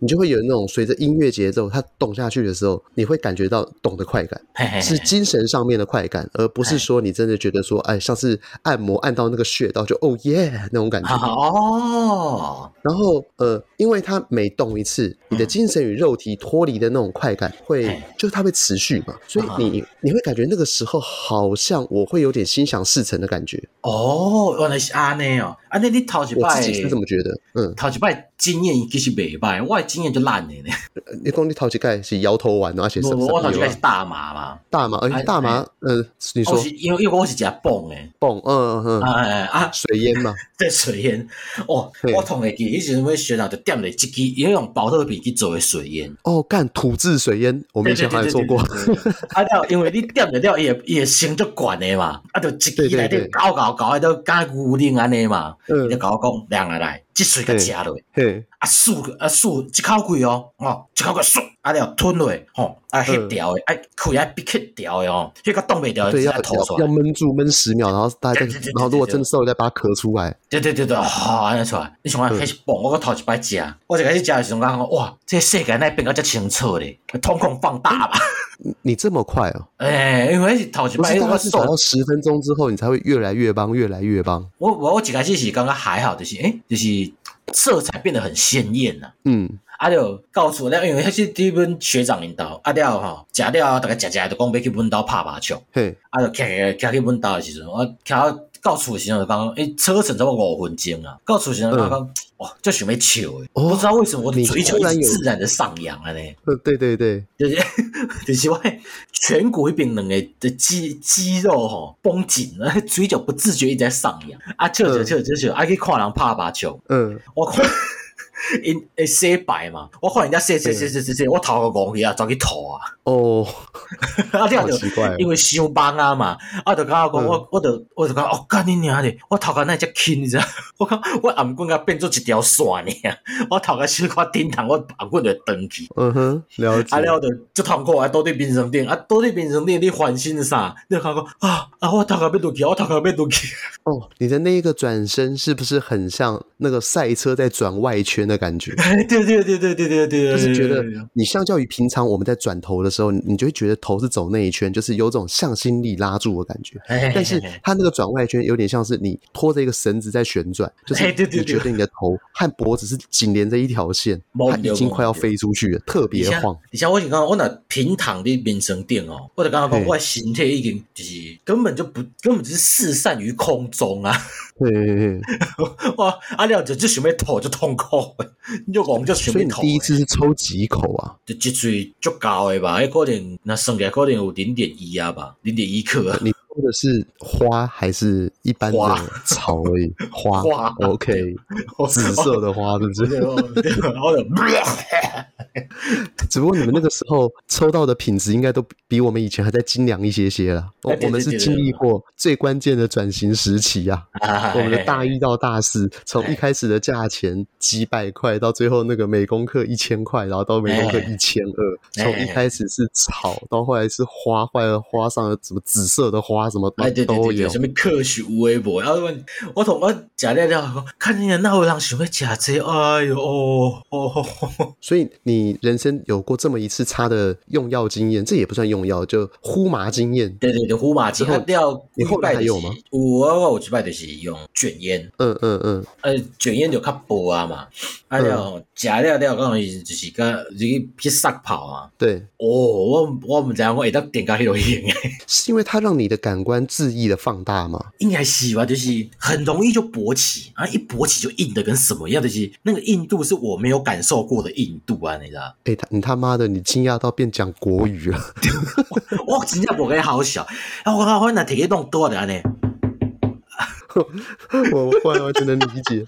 你就会有那种随着音乐节奏它动下去的时候，你会感觉到动的快感，是精神上面的快感，而不是说你真的觉得说，哎，像是按摩按到那个穴道就哦耶那种感觉。哦，然后。呃，因为它每动一次，你的精神与肉体脱离的那种快感会，就是它会持续嘛，所以你你会感觉那个时候好像我会有点心想事成的感觉。哦，原来是阿内哦，阿内你头一摆，我自己是这么觉得嗯，他去拜。经验其实袂歹，我的经验就烂的呢。你讲你头一届是摇头丸，而且是我头一届是大麻嘛，大麻，而且大麻，嗯，你说，因为因为我是食泵诶，泵，嗯嗯，哎啊，水烟嘛，对，水烟，哦，我同会记，以前我学长就点了一支，因为用保特瓶去做的水烟。哦，干土制水烟，我们以前还做过。啊，了，因为你点了了，也也升就管的嘛，啊，就一支来点搞搞搞，都干固定安尼嘛，嗯，就搞讲两个来。积水个食落。嘿，啊漱啊漱一口气哦，哦一口气漱，啊了吞落，吼啊吸掉诶，哎气啊闭吸掉诶哦，这个冻未掉，对，要吐出来要闷住闷十秒，然后大概，然后如果真的受了，再把它咳出来。对对对对，好安尼出来，你从开始蹦，我个头一摆食，我一开始食的时候讲，哇，这世界那变个遮清澈咧，瞳孔放大吧。你这么快哦？哎，因为是头一摆，我是等到十分钟之后，你才会越来越棒，越来越棒。我我我一开始是刚刚还好，就是诶，就是色彩变得很鲜艳呐。嗯，啊就告诉我，因为那是第一本学长领导，啊了吼，食了大概食食就讲要去阮兜拍麻将。嘿，啊就徛徛去阮兜的时阵，我徛到到厝的时阵就讲，诶，车程差不多五分钟啊。到厝的时阵就讲，哇，就想要笑诶，不知道为什么我的嘴角一直自然的上扬了呢？呃，对对对，就是 就是我颧骨一边两个的肌肌肉吼绷紧了，嘴角不自觉一直在上扬。啊，笑着笑着笑，还可以看人拍麻球。嗯，我看。因诶洗白嘛，我看人家洗洗洗洗洗洗，我头壳戆去啊，走去吐啊。哦，啊这样就因为伤帮啊嘛，啊就甲我讲我我就我就讲哦干你娘的，我头壳那只轻你知道？我讲我颔棍甲变做一条线呢，我头壳小可顶堂，我頷棍就断去。嗯哼，了解。啊了就就痛苦啊，倒伫冰床顶啊，倒伫冰床顶你烦心啥？你就感觉啊啊，我头壳要断去，我头壳要断去。哦，你的那一个转身是不是很像那个赛车在转外圈的感觉。对对对对对对对，就是觉得你相较于平常我们在转头的时候，你就会觉得头是走那一圈，就是有种向心力拉住的感觉。但是它那个转外圈有点像是你拖着一个绳子在旋转，就 是你觉得你的头和脖子是紧连着一条线，它已经快要飞出去了，特别晃。你像我刚刚我那平躺的民生店哦，或者刚刚讲我形态已经就是根本就不根本就是四散于空中啊。对，哇！阿廖就就想要吐就痛苦，你就讲就想要吐。所以你第一次是抽几口啊？就一嘴足够的吧？哎可能那剩下可能有零点一啊吧，零点一克。你抽的是花还是一般的草而已？花，花，OK，紫色的花是不是？然后就。只不过你们那个时候抽到的品质应该都比我们以前还在精良一些些了。我我们是经历过最关键的转型时期啊，我们的大一到大四，从一开始的价钱几百块，到最后那个每公克一千块，然后到每公克一千二。从一开始是草，到后来是花，后来花上了什么紫色的花，什么都有。什么科学微博？然后问我同我假料料，看见那有人想要假这，哎呦哦哦。所以你人生有过这么一次差的用药经验，这也不算用药，就呼麻经验。对对对，呼麻之后掉，你后来还有吗？我我我几摆就是用卷烟，嗯嗯嗯，呃卷烟就较薄啊嘛，啊了假料料刚好就是个去去撒跑啊。对，哦，我我唔知我会当点个迄落烟诶，是因为它让你的感官恣意的放大吗？应该是吧，就是很容易就勃起，啊一勃起就硬的跟什么样的，就是那个硬度是我没有感受过的硬度啊，你知道？哎、欸，他你他妈的，你惊讶到变讲国语了？我真正不该好笑，啊我我那体动多的呢，我我完完全能理解。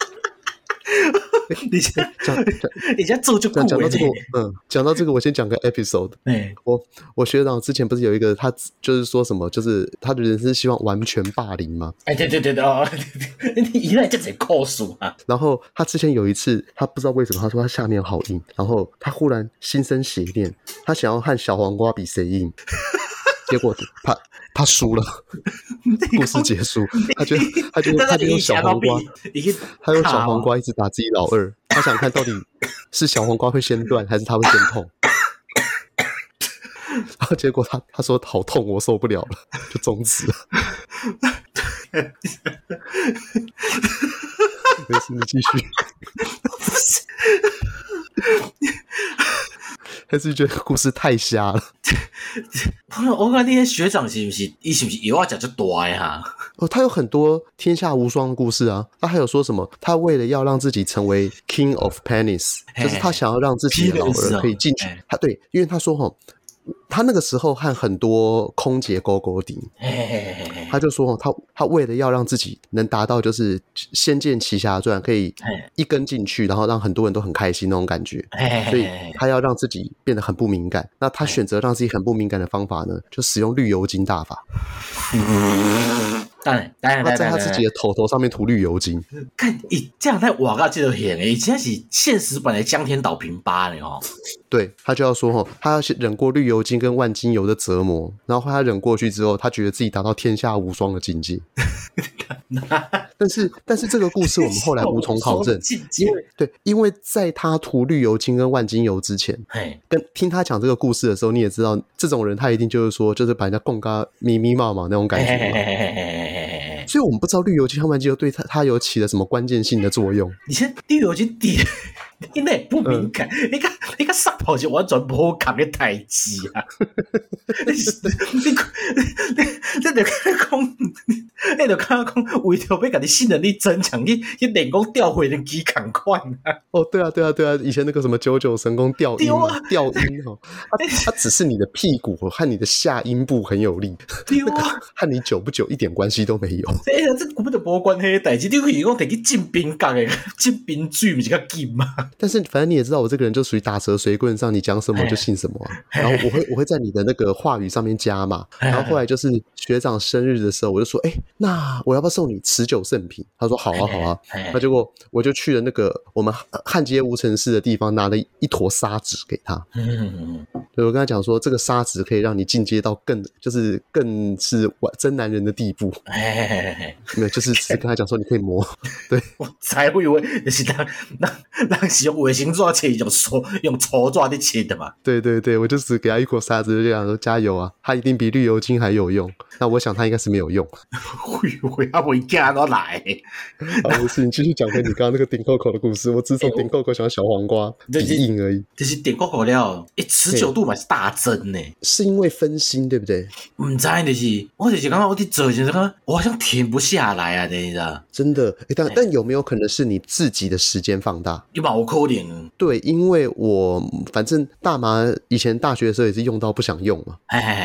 你先讲，你先做就讲讲到这个，嗯，讲到这个，我先讲个 episode。哎，我我学长之前不是有一个，他就是说什么，就是他的人生希望完全霸凌吗？哎，对对对对哦，你一来就直接扣数啊。然后他之前有一次，他不知道为什么，他说他下面好硬，然后他忽然心生邪念，他想要和小黄瓜比谁硬，结果他。他输了，故事结束。他觉得，他觉得，他就用小黄瓜，他用小黄瓜一直打自己老二。他想看到底是小黄瓜会先断，还是他会先痛。然后结果他他说好痛，我受不了了，就终止了。没事，你继续。还是觉得故事太瞎了。朋友我看那些学长是不是，伊是不是有话讲就多呀？哦，他有很多天下无双的故事啊。他还有说什么？他为了要让自己成为 King of Penis，就是他想要让自己的老二可以进去。他对，因为他说哈。他那个时候和很多空姐勾勾顶，他就说他他为了要让自己能达到就是《仙剑奇侠传》可以一根进去，然后让很多人都很开心那种感觉，所以他要让自己变得很不敏感。那他选择让自己很不敏感的方法呢，就使用绿油精大法。当然，当然，他在他自己的头头上面涂绿油精。看，咦，这样在瓦嘎记得演诶，真是现实版的江天岛平八呢哦。对，他就要说哦，他要忍过绿油精跟万金油的折磨，然后他忍过去之后，他觉得自己达到天下无双的境界。但是，但是这个故事我们后来无从考证，因为对，因为在他涂绿油精跟万金油之前，跟听他讲这个故事的时候，你也知道，这种人他一定就是说，就是把人家供嘎咪咪冒冒那种感觉。所以我们不知道绿油精和万金油对他他有起了什么关键性的作用。你先绿油精点。你那不敏感，嗯、你看你看上跑就完全不好扛的台机啊！你你你你得看空，你得看空，为了要把你性能力增强，你你练功调回的机赶快啊！哦，对啊，对啊，对啊！以前那个什么九九神功调音，调音哦，它它只是你的屁股和你的下阴部很有力，那个和你久不久一点关系都没有。哎呀，这根本就无关系的代志，你可以讲得去进冰角的，进冰水不是较紧吗？但是反正你也知道，我这个人就属于打蛇随棍上，你讲什么就信什么啊。然后我会我会在你的那个话语上面加嘛。然后后来就是学长生日的时候，我就说：“哎，那我要不要送你持久圣品？”他说：“好啊，好啊。”那结果我就去了那个我们汉街无尘室的地方，拿了一坨砂纸给他。嗯，对，我跟他讲说，这个砂纸可以让你进阶到更就是更是真男人的地步。没有，就是只是跟他讲说你可以磨。对，我才会以为那是 那那那是用卫星抓切，用手用粗抓的切的嘛。对对对，我就只给他一坨沙子，就这样说加油啊，他一定比绿油精还有用。那我想他应该是没有用。会会他会加到来。好，没事，你继续讲回你刚刚那个顶扣扣的故事。我只从顶扣扣想到小黄瓜 比硬而已。就是顶扣扣料，哎，持久度嘛是大增呢。是因为分心对不对？唔知就是，我就是刚刚我在做就是刚，我好像停不下来啊，你知道？真的，但但有没有可能是你自己的时间放大？有吧，我扣点。对，因为我反正大麻以前大学的时候也是用到不想用嘛，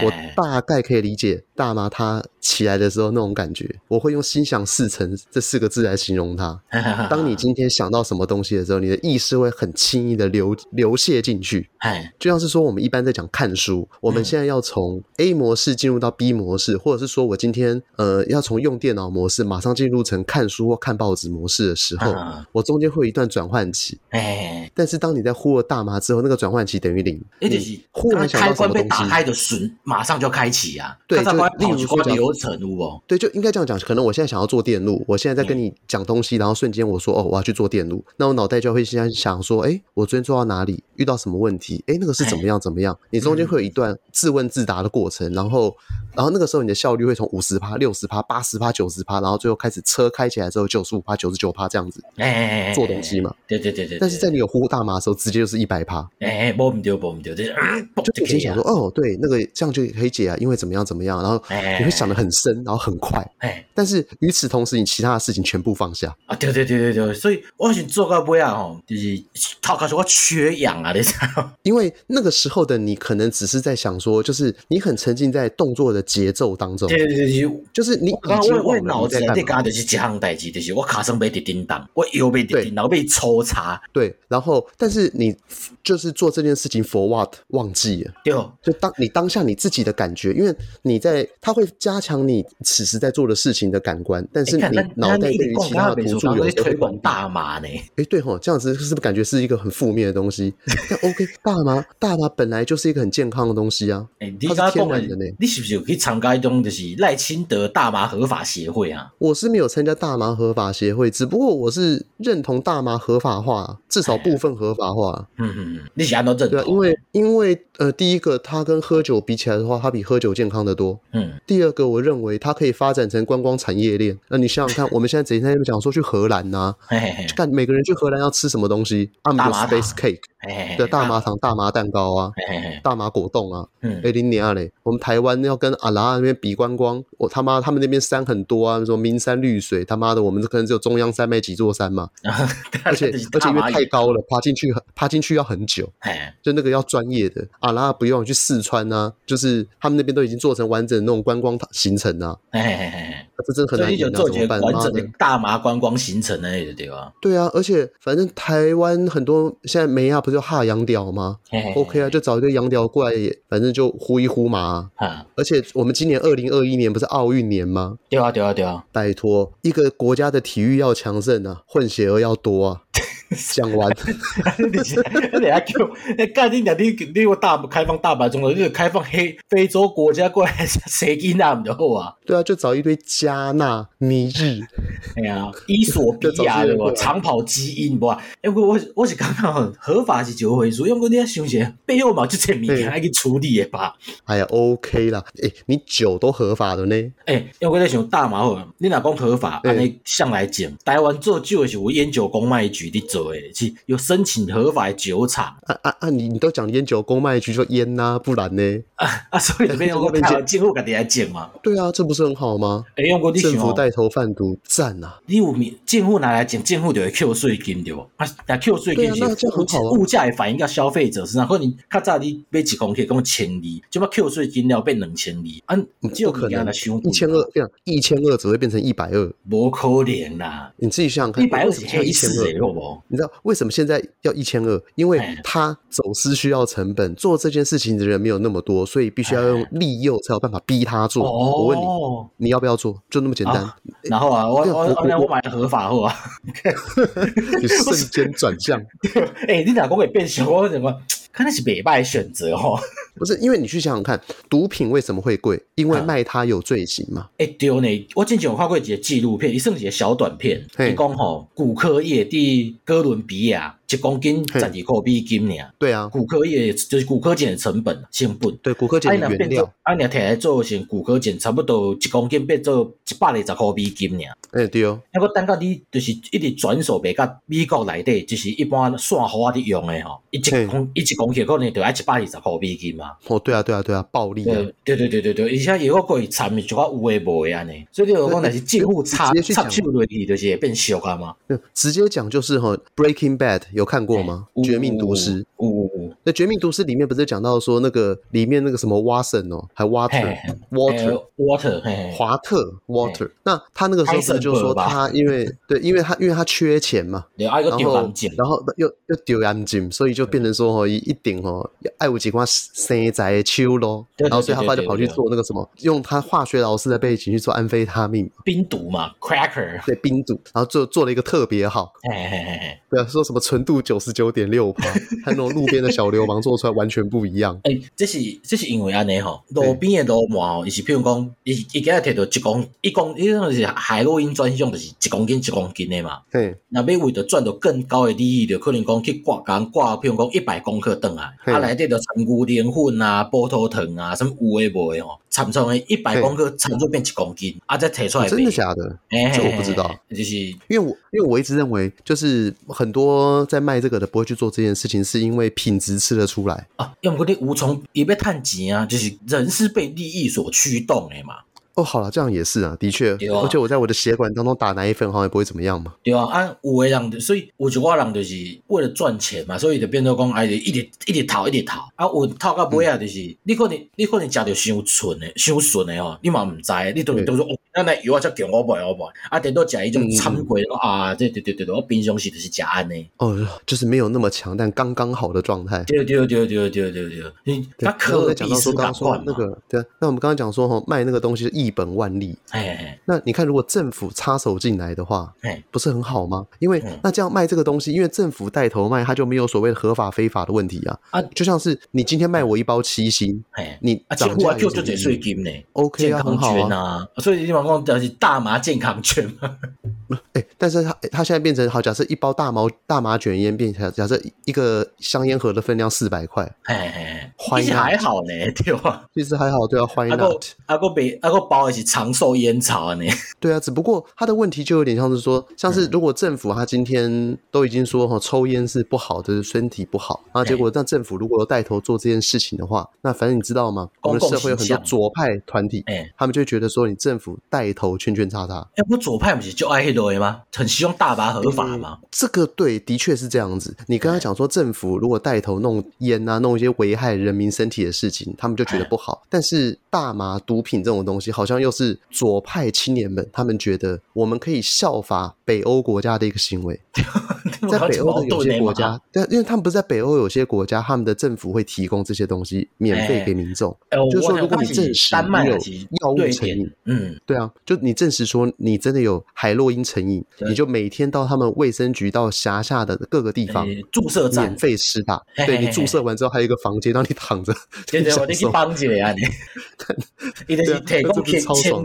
我大概可以理解大麻它起来的时候那种感觉。觉，我会用心想事成这四个字来形容它。当你今天想到什么东西的时候，你的意识会很轻易的流流泻进去。哎，就像是说我们一般在讲看书，我们现在要从 A 模式进入到 B 模式，或者是说我今天呃要从用电脑模式马上进入成看书或看报纸模式的时候，我中间会有一段转换期。哎，但是当你在呼了大麻之后，那个转换期等于零。也就是忽然想到什么东西，开关被打开的瞬，马上就开启啊。对，就例如说流程哦。对，就应该这样讲。可能我现在想要做电路，我现在在跟你讲东西，然后瞬间我说哦，我要去做电路，那我脑袋就会先想说，哎，我昨天做到哪里，遇到什么问题？哎，那个是怎么样怎么样？你中间会有一段自问自答的过程，然后，然后那个时候你的效率会从五十趴、六十趴、八十趴、九十趴，然后最后开始车开起来之后九十五趴、九十九趴这样子，哎，做东西嘛。对对对对。但是在你有呼大麻的时候，直接就是一百趴。哎，不丢不丢，就是就直接想说，哦，对，那个这样就可以解啊，因为怎么样怎么样，然后你会想的很深，然后很快。哎，但是与此同时，你其他的事情全部放下啊！对对对对对，所以我想做到尾啊，吼，就是他开始我缺氧啊，你知道？因为那个时候的你，可能只是在想说，就是你很沉浸在动作的节奏当中。对对对，就是你已经我我脑子里刚刚就是这项代志，就是我卡上被滴叮当，我又被滴叮当，被抽查。对，然后但是你就是做这件事情 for what 忘记了？对，就当你当下你自己的感觉，因为你在它会加强你此时在做的事情的感官，但是你脑袋对于其他的辅助有推广大麻呢？哎，对吼，这样子是不是感觉是一个很负面的东西？但 OK，大麻大麻本来就是一个很健康的东西啊，它是天然的呢。你是不是有可以参加一种就是赖清德大麻合法协会啊？我是没有参加大麻合法协会，只不过我是认同大麻合法化，至少部分合法化。嗯嗯嗯，你想都认同？对啊，因为因为呃，第一个它跟喝酒比起来的话，它比喝酒健康的多。嗯，第二个我认为它可以发展成观光产业链。那你想想看，我们现在整天在那边讲说去荷兰呐，看每个人去荷兰要吃什么东西？大麻 space cake，对，大麻糖、大麻蛋糕啊，大麻果冻啊。嗯，哎，你娘嘞！我们台湾要跟阿拉那边比观光，我他妈他们那边山很多啊，什么名山绿水，他妈的，我们可能只有中央山脉几座山嘛。而且而且因为太高了，爬进去爬进去要很久。就那个要专业的，阿拉不用去四川啊，就是他们那边都已经做成完整的那种观光行程啊。这真的很难讲，怎么办？完整的大麻观光行程那里的，地方？对啊，而且反正台湾很多现在没亚不就哈洋屌吗？OK 啊，就找一个洋屌过来，反正就呼一呼嘛。而且我们今年二零二一年不是奥运年吗？对啊，对啊，对啊！拜托，一个国家的体育要强盛啊，混血儿要多啊。讲完，你还叫那干你讲你你我大开放大白中国，就是开放黑非洲国家过来谁给那么多啊？对啊，就找一堆加纳、尼日，哎呀，伊索比亚的不长跑基因不？哎，我我我是刚刚合法是就回数，因为你要想想背后嘛就这物件还去处理的吧？哎呀，OK 啦，哎，你酒都合法的呢？哎，因为我在想大麻，你哪讲合法？按你向来讲，台湾做酒的是有烟酒公卖局的做。对，去有申请合法的酒厂。啊啊啊！你你都讲烟酒公卖局说烟呐，不然呢？啊啊！所以这边有个台湾政府给大家讲嘛。对啊，这不是很好吗？哎，用过政府带头贩毒，赞啊！你有民政府拿来讲，政府就会扣税金对不？啊，那扣税金是物价也反映到消费者身上。可能较早你买一公克讲千二，就把扣税金了变两千二。啊，不可能，一千二这样一千二只会变成一百二，不可能啦！你自己想想看，一百二是黑市诶，好不？你知道为什么现在要一千二？因为他走私需要成本，做这件事情的人没有那么多，所以必须要用利诱才有办法逼他做。我问你，你要不要做？就那么简单。然后啊，我我我买的合法货啊，你瞬间转向。哎，你哪公也变小？我怎么看那是北败选择哦？不是，因为你去想想看，毒品为什么会贵？因为卖它有罪行嘛。哎，对呢，我之前有看过一个纪录片，一算是一个小短片，你讲吼，骨科业的哥伦比亚。一公斤十二块美金尔？对啊，古柯叶就是骨科碱的成本成本。对，骨科碱的原料。啊，你摕来做成骨科碱，差不多一公斤变做一百二十块美金呢。哎，对哦。那个等到你就是一直转手卖到美国内底，就是一般散花的用的吼，一一公一公斤可能就要一百二十块美金嘛。哦，对啊，对啊，对啊，暴利。对对对对对，而且有个贵产品就讲有诶无诶安尼，所以你有讲那是政府插插手落去就是变俗啊嘛。直接讲就是吼，Breaking Bad 有看过吗？绝命毒师有有。那《绝命毒师》里面不是讲到说那个里面那个什么 Watson 哦，还 Water，Water，Water，华特，Water。那他那个时候不是就说他因为对，因为他因为他缺钱嘛，然后然后又又丢眼镜，所以就变成说哦，一顶哦，爱有几块生在秋咯，然后所以他后来就跑去做那个什么，用他化学老师的背景去做安非他命，冰毒嘛，Cracker，对，冰毒，然后做做了一个特别好，对啊，说什么纯度九十九点六趴，和那种路边的小流氓做出来完全不一样。哎、欸，这是这是因为安尼吼，路边的鲈鳗吼，伊是譬如讲，伊伊今日摕到一公一公，伊种是海洛因专用，就是一公斤一公斤的嘛。对，那要为了赚到更高的利益，就可能讲去挂钢挂，譬如讲一百公克等啊，啊内底就掺牛奶粉啊、波头糖啊，什么有诶无诶吼，掺成诶一百公克掺就变一公斤，啊再提出来。真的假的？这我不知道，就是因为我因为我一直认为，就是很多在卖这个的不会去做这件事情，是因为为品质吃得出来啊。用过啲无从也被探及啊，就是人是被利益所驱动的嘛。哦，好了，这样也是啊，的确，而且我在我的血管当中打奶粉，好像也不会怎么样嘛。对啊，啊，有的人，所以有一挂人就是为了赚钱嘛，所以就变做讲，哎，一直一直逃，一直逃。啊，有逃到尾啊，就是、嗯、你可能你可能食着伤纯的、伤纯的哦，你嘛唔知，你都都说哦，那那油啊，才强我买我买。啊，等到食一种掺贵啊，对对对对对，我平常时就是食安尼。哦，就是没有那么强，但刚刚好的状态。对对对对对对对，你他可能讲到说刚说那个，对，那我们刚刚讲说哈，卖那个东西是一本万利。哎，那你看，如果政府插手进来的话，哎，不是很好吗？因为那这样卖这个东西，因为政府带头卖，它就没有所谓的合法非法的问题啊。啊，就像是你今天卖我一包七星，哎，你涨价就就得税金呢？OK 啊，很好啊。所以你往讲就是大麻健康券嘛。哎，但是他他现在变成好，假设一包大毛大麻卷烟变成假设一个香烟盒的分量四百块，哎哎，其实还好呢，对吧？其实还好，对啊，欢迎。阿个被阿个包一起长寿烟草呢？对啊，只不过他的问题就有点像是说，像是如果政府他今天都已经说哈抽烟是不好的，身体不好，然后结果让政府如果带头做这件事情的话，那反正你知道吗？我们社会有很多左派团体，哎，他们就觉得说你政府带头圈圈叉叉。哎，不左派不是就爱黑多吗？很希望大麻合法吗？这个对，的确是这样子。你刚才讲说政府如果带头弄烟啊，弄一些危害人民身体的事情，他们就觉得不好。但是大麻毒品这种东西，好像又是左派青年们，他们觉得我们可以效法北欧国家的一个行为。在北欧的有些国家，对，因为他们不是在北欧有些国家，他们的政府会提供这些东西免费给民众。就是说，如果你证实你有药物成瘾，嗯，对啊，就你证实说你真的有海洛因成瘾，你就每天到他们卫生局到辖下的各个地方注射站免费施打。对，你注射完之后还有一个房间让你躺着。对对，你去帮着啊你。伊就是提供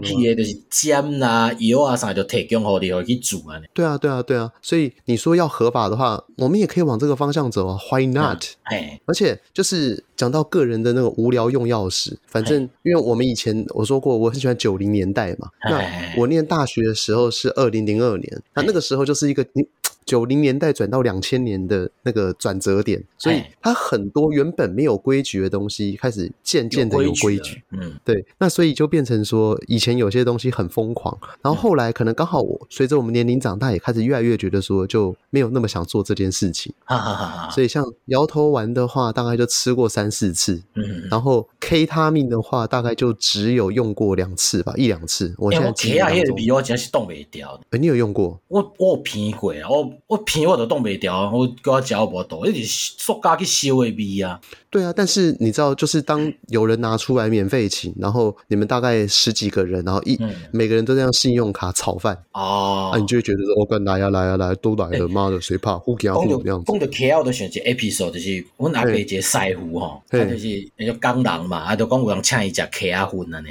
的，就是针啊、药啊啥，就提供好你去煮啊。对啊，对啊，对啊，所以你说要合法的话，我们也可以往这个方向走啊。Why not？哎，而且就是讲到个人的那个无聊用药史，反正因为我们以前我说过，我很喜欢九零年代嘛。那我念大学的时候是二零零二年，那那个时候就是一个你。九零年代转到两千年的那个转折点，所以它很多原本没有规矩的东西开始渐渐的有规矩。嗯，对，那所以就变成说，以前有些东西很疯狂，然后后来可能刚好我随着我们年龄长大，也开始越来越觉得说，就没有那么想做这件事情。哈哈哈。所以像摇头丸的话，大概就吃过三四次。嗯，然后 K 他命的话，大概就只有用过两次吧，一两次。我现在 K 啊，那个比我真是冻未掉。哎，你有用过？我我有偏过啊，我。我片我都冻袂掉，我叫我嚼无多，一直塑胶去烧的味啊。对啊，但是你知道，就是当有人拿出来免费请，然后你们大概十几个人，然后一、嗯、每个人都这样信用卡炒饭哦，啊，你就会觉得说，我跟来呀来呀来，都来了，妈的，谁怕？互给互这样子。讲到 KL 的选择 episode 就是我阿伯一个师傅吼，他就是那个工人嘛，啊，就讲有人请伊食 KL 粉了呢，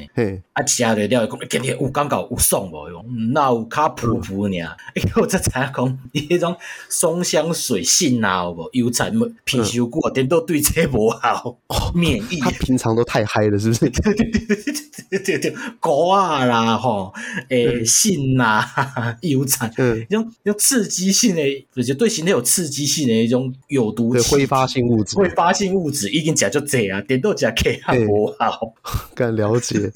啊，吃了了讲，今天有感觉有爽无？用那有卡噗噗尔？哎，我才知影讲，伊迄种松香水性啊，有无油菜品修过，点都对这无。好免疫，他平常都太嗨了，是不是？对对对对对对，果啊啦吼，诶，性啊，油菜，嗯，用用刺激性的，就是对身体有刺激性的一种有毒、挥发性物质，挥发性物质已经讲就这样，点都讲 K 亚不好，敢了解？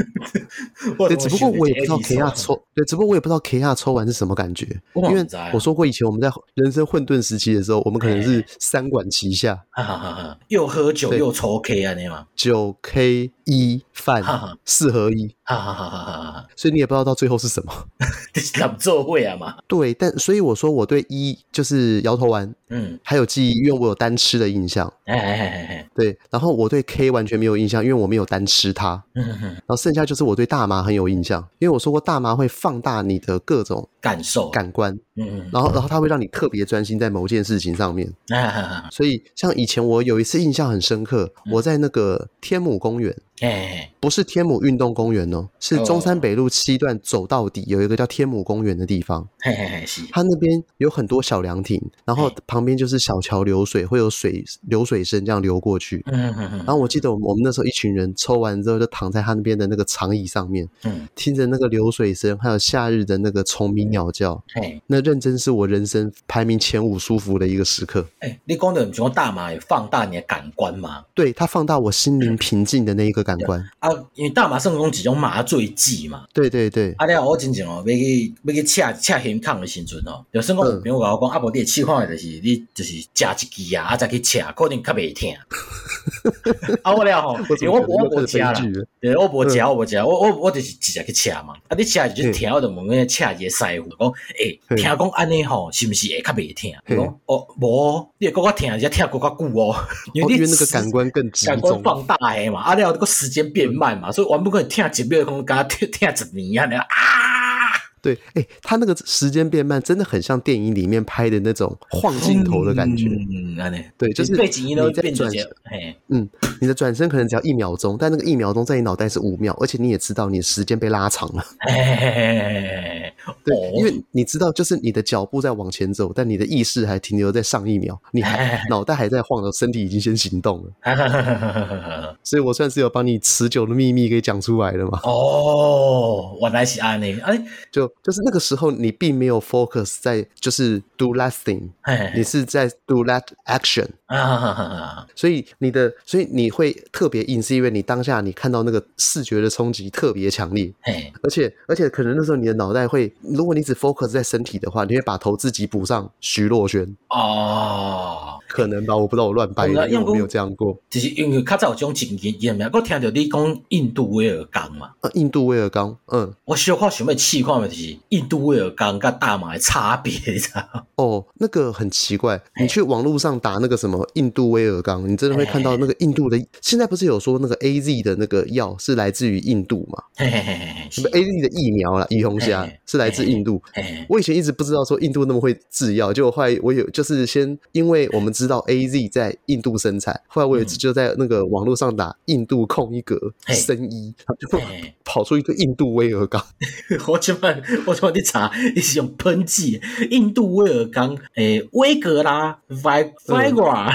对，只不过我也不知道 K 亚抽，对，只不过我也不知道 K 亚抽完是什么感觉，因为我说过以前我们在人生混沌时期的时候，我们可能是三管齐下，哈哈哈，又喝酒又抽 K 啊，你嘛，酒 K 一饭四合一，哈哈哈哈哈，所以你也不知道到最后是什么，怎么做会啊嘛？对，但所以我说我对一就是摇头丸，嗯，还有记忆，因为我有单吃的印象，哎哎哎哎，对，然后我对 K 完全没有印象，因为我没有单吃它，嗯哼哼，然后剩下就是我对大麻很有印象，因为我说过大麻会放大你的各种感受、感官，嗯嗯，然后然后它会让你特别专心在某件事情上面，啊，所以像以前我有一次印象很深刻，我在那个天母公园。哎，不是天母运动公园哦，是中山北路七段走到底有一个叫天母公园的地方。嘿嘿嘿，是。它那边有很多小凉亭，然后旁边就是小桥流水，会有水流水声这样流过去。嗯嗯嗯。然后我记得我们那时候一群人抽完之后，就躺在他那边的那个长椅上面，嗯，听着那个流水声，还有夏日的那个虫鸣鸟叫。嘿，那认真是我人生排名前五舒服的一个时刻。哎，你讲的不是讲大麻也放大你的感官吗？对，它放大我心灵平静的那一个感官啊。因为大麻算讲一种麻醉剂嘛，对对对。啊，了我真正哦，要去要去测测胸腔的时阵哦，就算讲有朋友甲我讲，啊无你试看的，就是你就是食一支啊，啊再去测，可能较袂疼。啊我了吼，因为我我无食啦，对，我无食，我无食，我我我就是直接去测嘛。啊，你测就听我就问个测一个师傅讲，诶，听讲安尼吼，是毋是会较袂疼？伊讲哦，无，你个我听，而且听个较久哦，因为那个 感官更集中，感官放大诶嘛。啊了，这个时间变慢嘛，所以我不可能听一秒钟，跟他听听一年啊！对，哎、欸，他那个时间变慢，真的很像电影里面拍的那种晃镜头的感觉。嗯，嗯对，就是背景音都在转，嗯，你的转身可能只要一秒钟，但那个一秒钟在你脑袋是五秒，而且你也知道你的时间被拉长了。嘿嘿嘿嘿对，因为你知道，就是你的脚步在往前走，但你的意识还停留在上一秒，你还脑袋还在晃的，身体已经先行动了。所以我算是有帮你持久的秘密给讲出来了嘛？哦，原来是安尼，哎，就就是那个时候你并没有 focus 在就是 do last thing，你是在 do that action 啊，所以你的所以你会特别硬，是因为你当下你看到那个视觉的冲击特别强烈，而且而且可能那时候你的脑袋会。如果你只 focus 在身体的话，你会把头自己补上徐若瑄。哦，可能吧，我不知道我乱掰的，因为我没有这样过。就是因为较早有种经验，验没？我听到你讲印度威尔刚嘛，啊，印度威尔刚，嗯，我小可想要试看的就是印度威尔刚跟大麻的差别，你知道？哦，那个很奇怪，你去网络上打那个什么印度威尔刚，你真的会看到那个印度的。现在不是有说那个 A Z 的那个药是来自于印度嘛？什么 A Z 的疫苗啦，雨红虾是来自印度。我以前一直不知道说印度那么会制药，结果后来我有就是先，因为我们知道 A Z 在印度生产，后来我有一次就在那个网络上打印度空一格生医，就跑出一个印度威尔刚。我去问，我去问你查，你是用喷剂？印度威尔刚，诶，威格拉，Vi Viagra，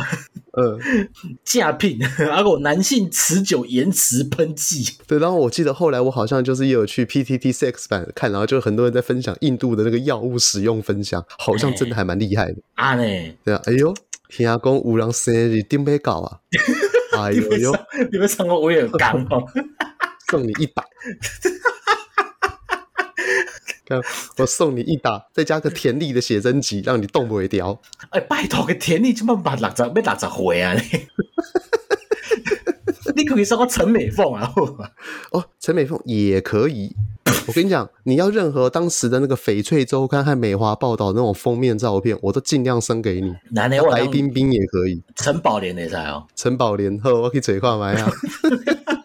嗯，假 品，还有男性持久延迟喷剂。对，然后我记得后来我好像就是也有去 PTT Sex 版看，然后就很多人在分享印度的那个药物使用分享，好像真的还蛮厉害的啊呢。对啊，哎呦，听讲有人生日顶被搞啊，哎呦呦，你们唱过威尔刚吗，送你一打。我送你一打，再加个田丽的写真集，让你动不会掉。哎，拜托个田丽，怎么把六十要六十回啊？你 可以说个陈美凤啊？哦，陈美凤也可以。我跟你讲，你要任何当时的那个翡翠周刊和美华报道那种封面照片，我都尽量生给你。男的，白冰冰也可以。陈宝莲的才哦。陈宝莲，呵，我可以嘴快买啊。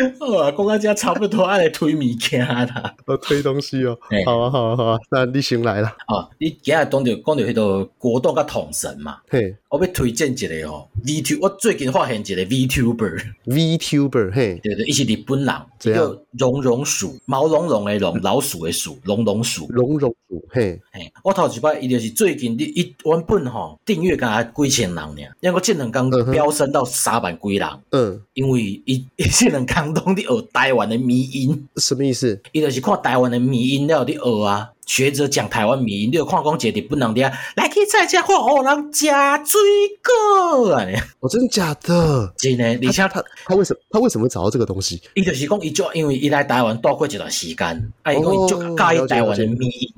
哦，公安家差不多爱来推物件啦，我推东西哦。好啊，好啊，好啊，那你先来啦。哦，你今日讲到讲到迄个国栋甲统神嘛？嘿，我要推荐一个哦，VTuber，我最近发现一个 VTuber，VTuber，嘿，对对，伊是日本人，叫绒绒鼠，毛茸茸的龙，老鼠的鼠，绒绒鼠，绒绒鼠，嘿，嘿，我头一摆伊就是最近你一原本吼订阅才几千人尔，因为这两天飙升到三万几人，嗯，因为伊这两天拢伫学台湾的迷音，什么意思？伊就是看台湾的迷音了伫学啊。学者讲台湾迷音，你有看讲一个日本人的来去菜市看哦，人食水果啊！哦，真的假的？真的，而且他他为什么他为什么会找到这个东西？伊就是讲伊就因为伊来台湾待过一段时间，啊，伊讲伊就介意台湾的迷音，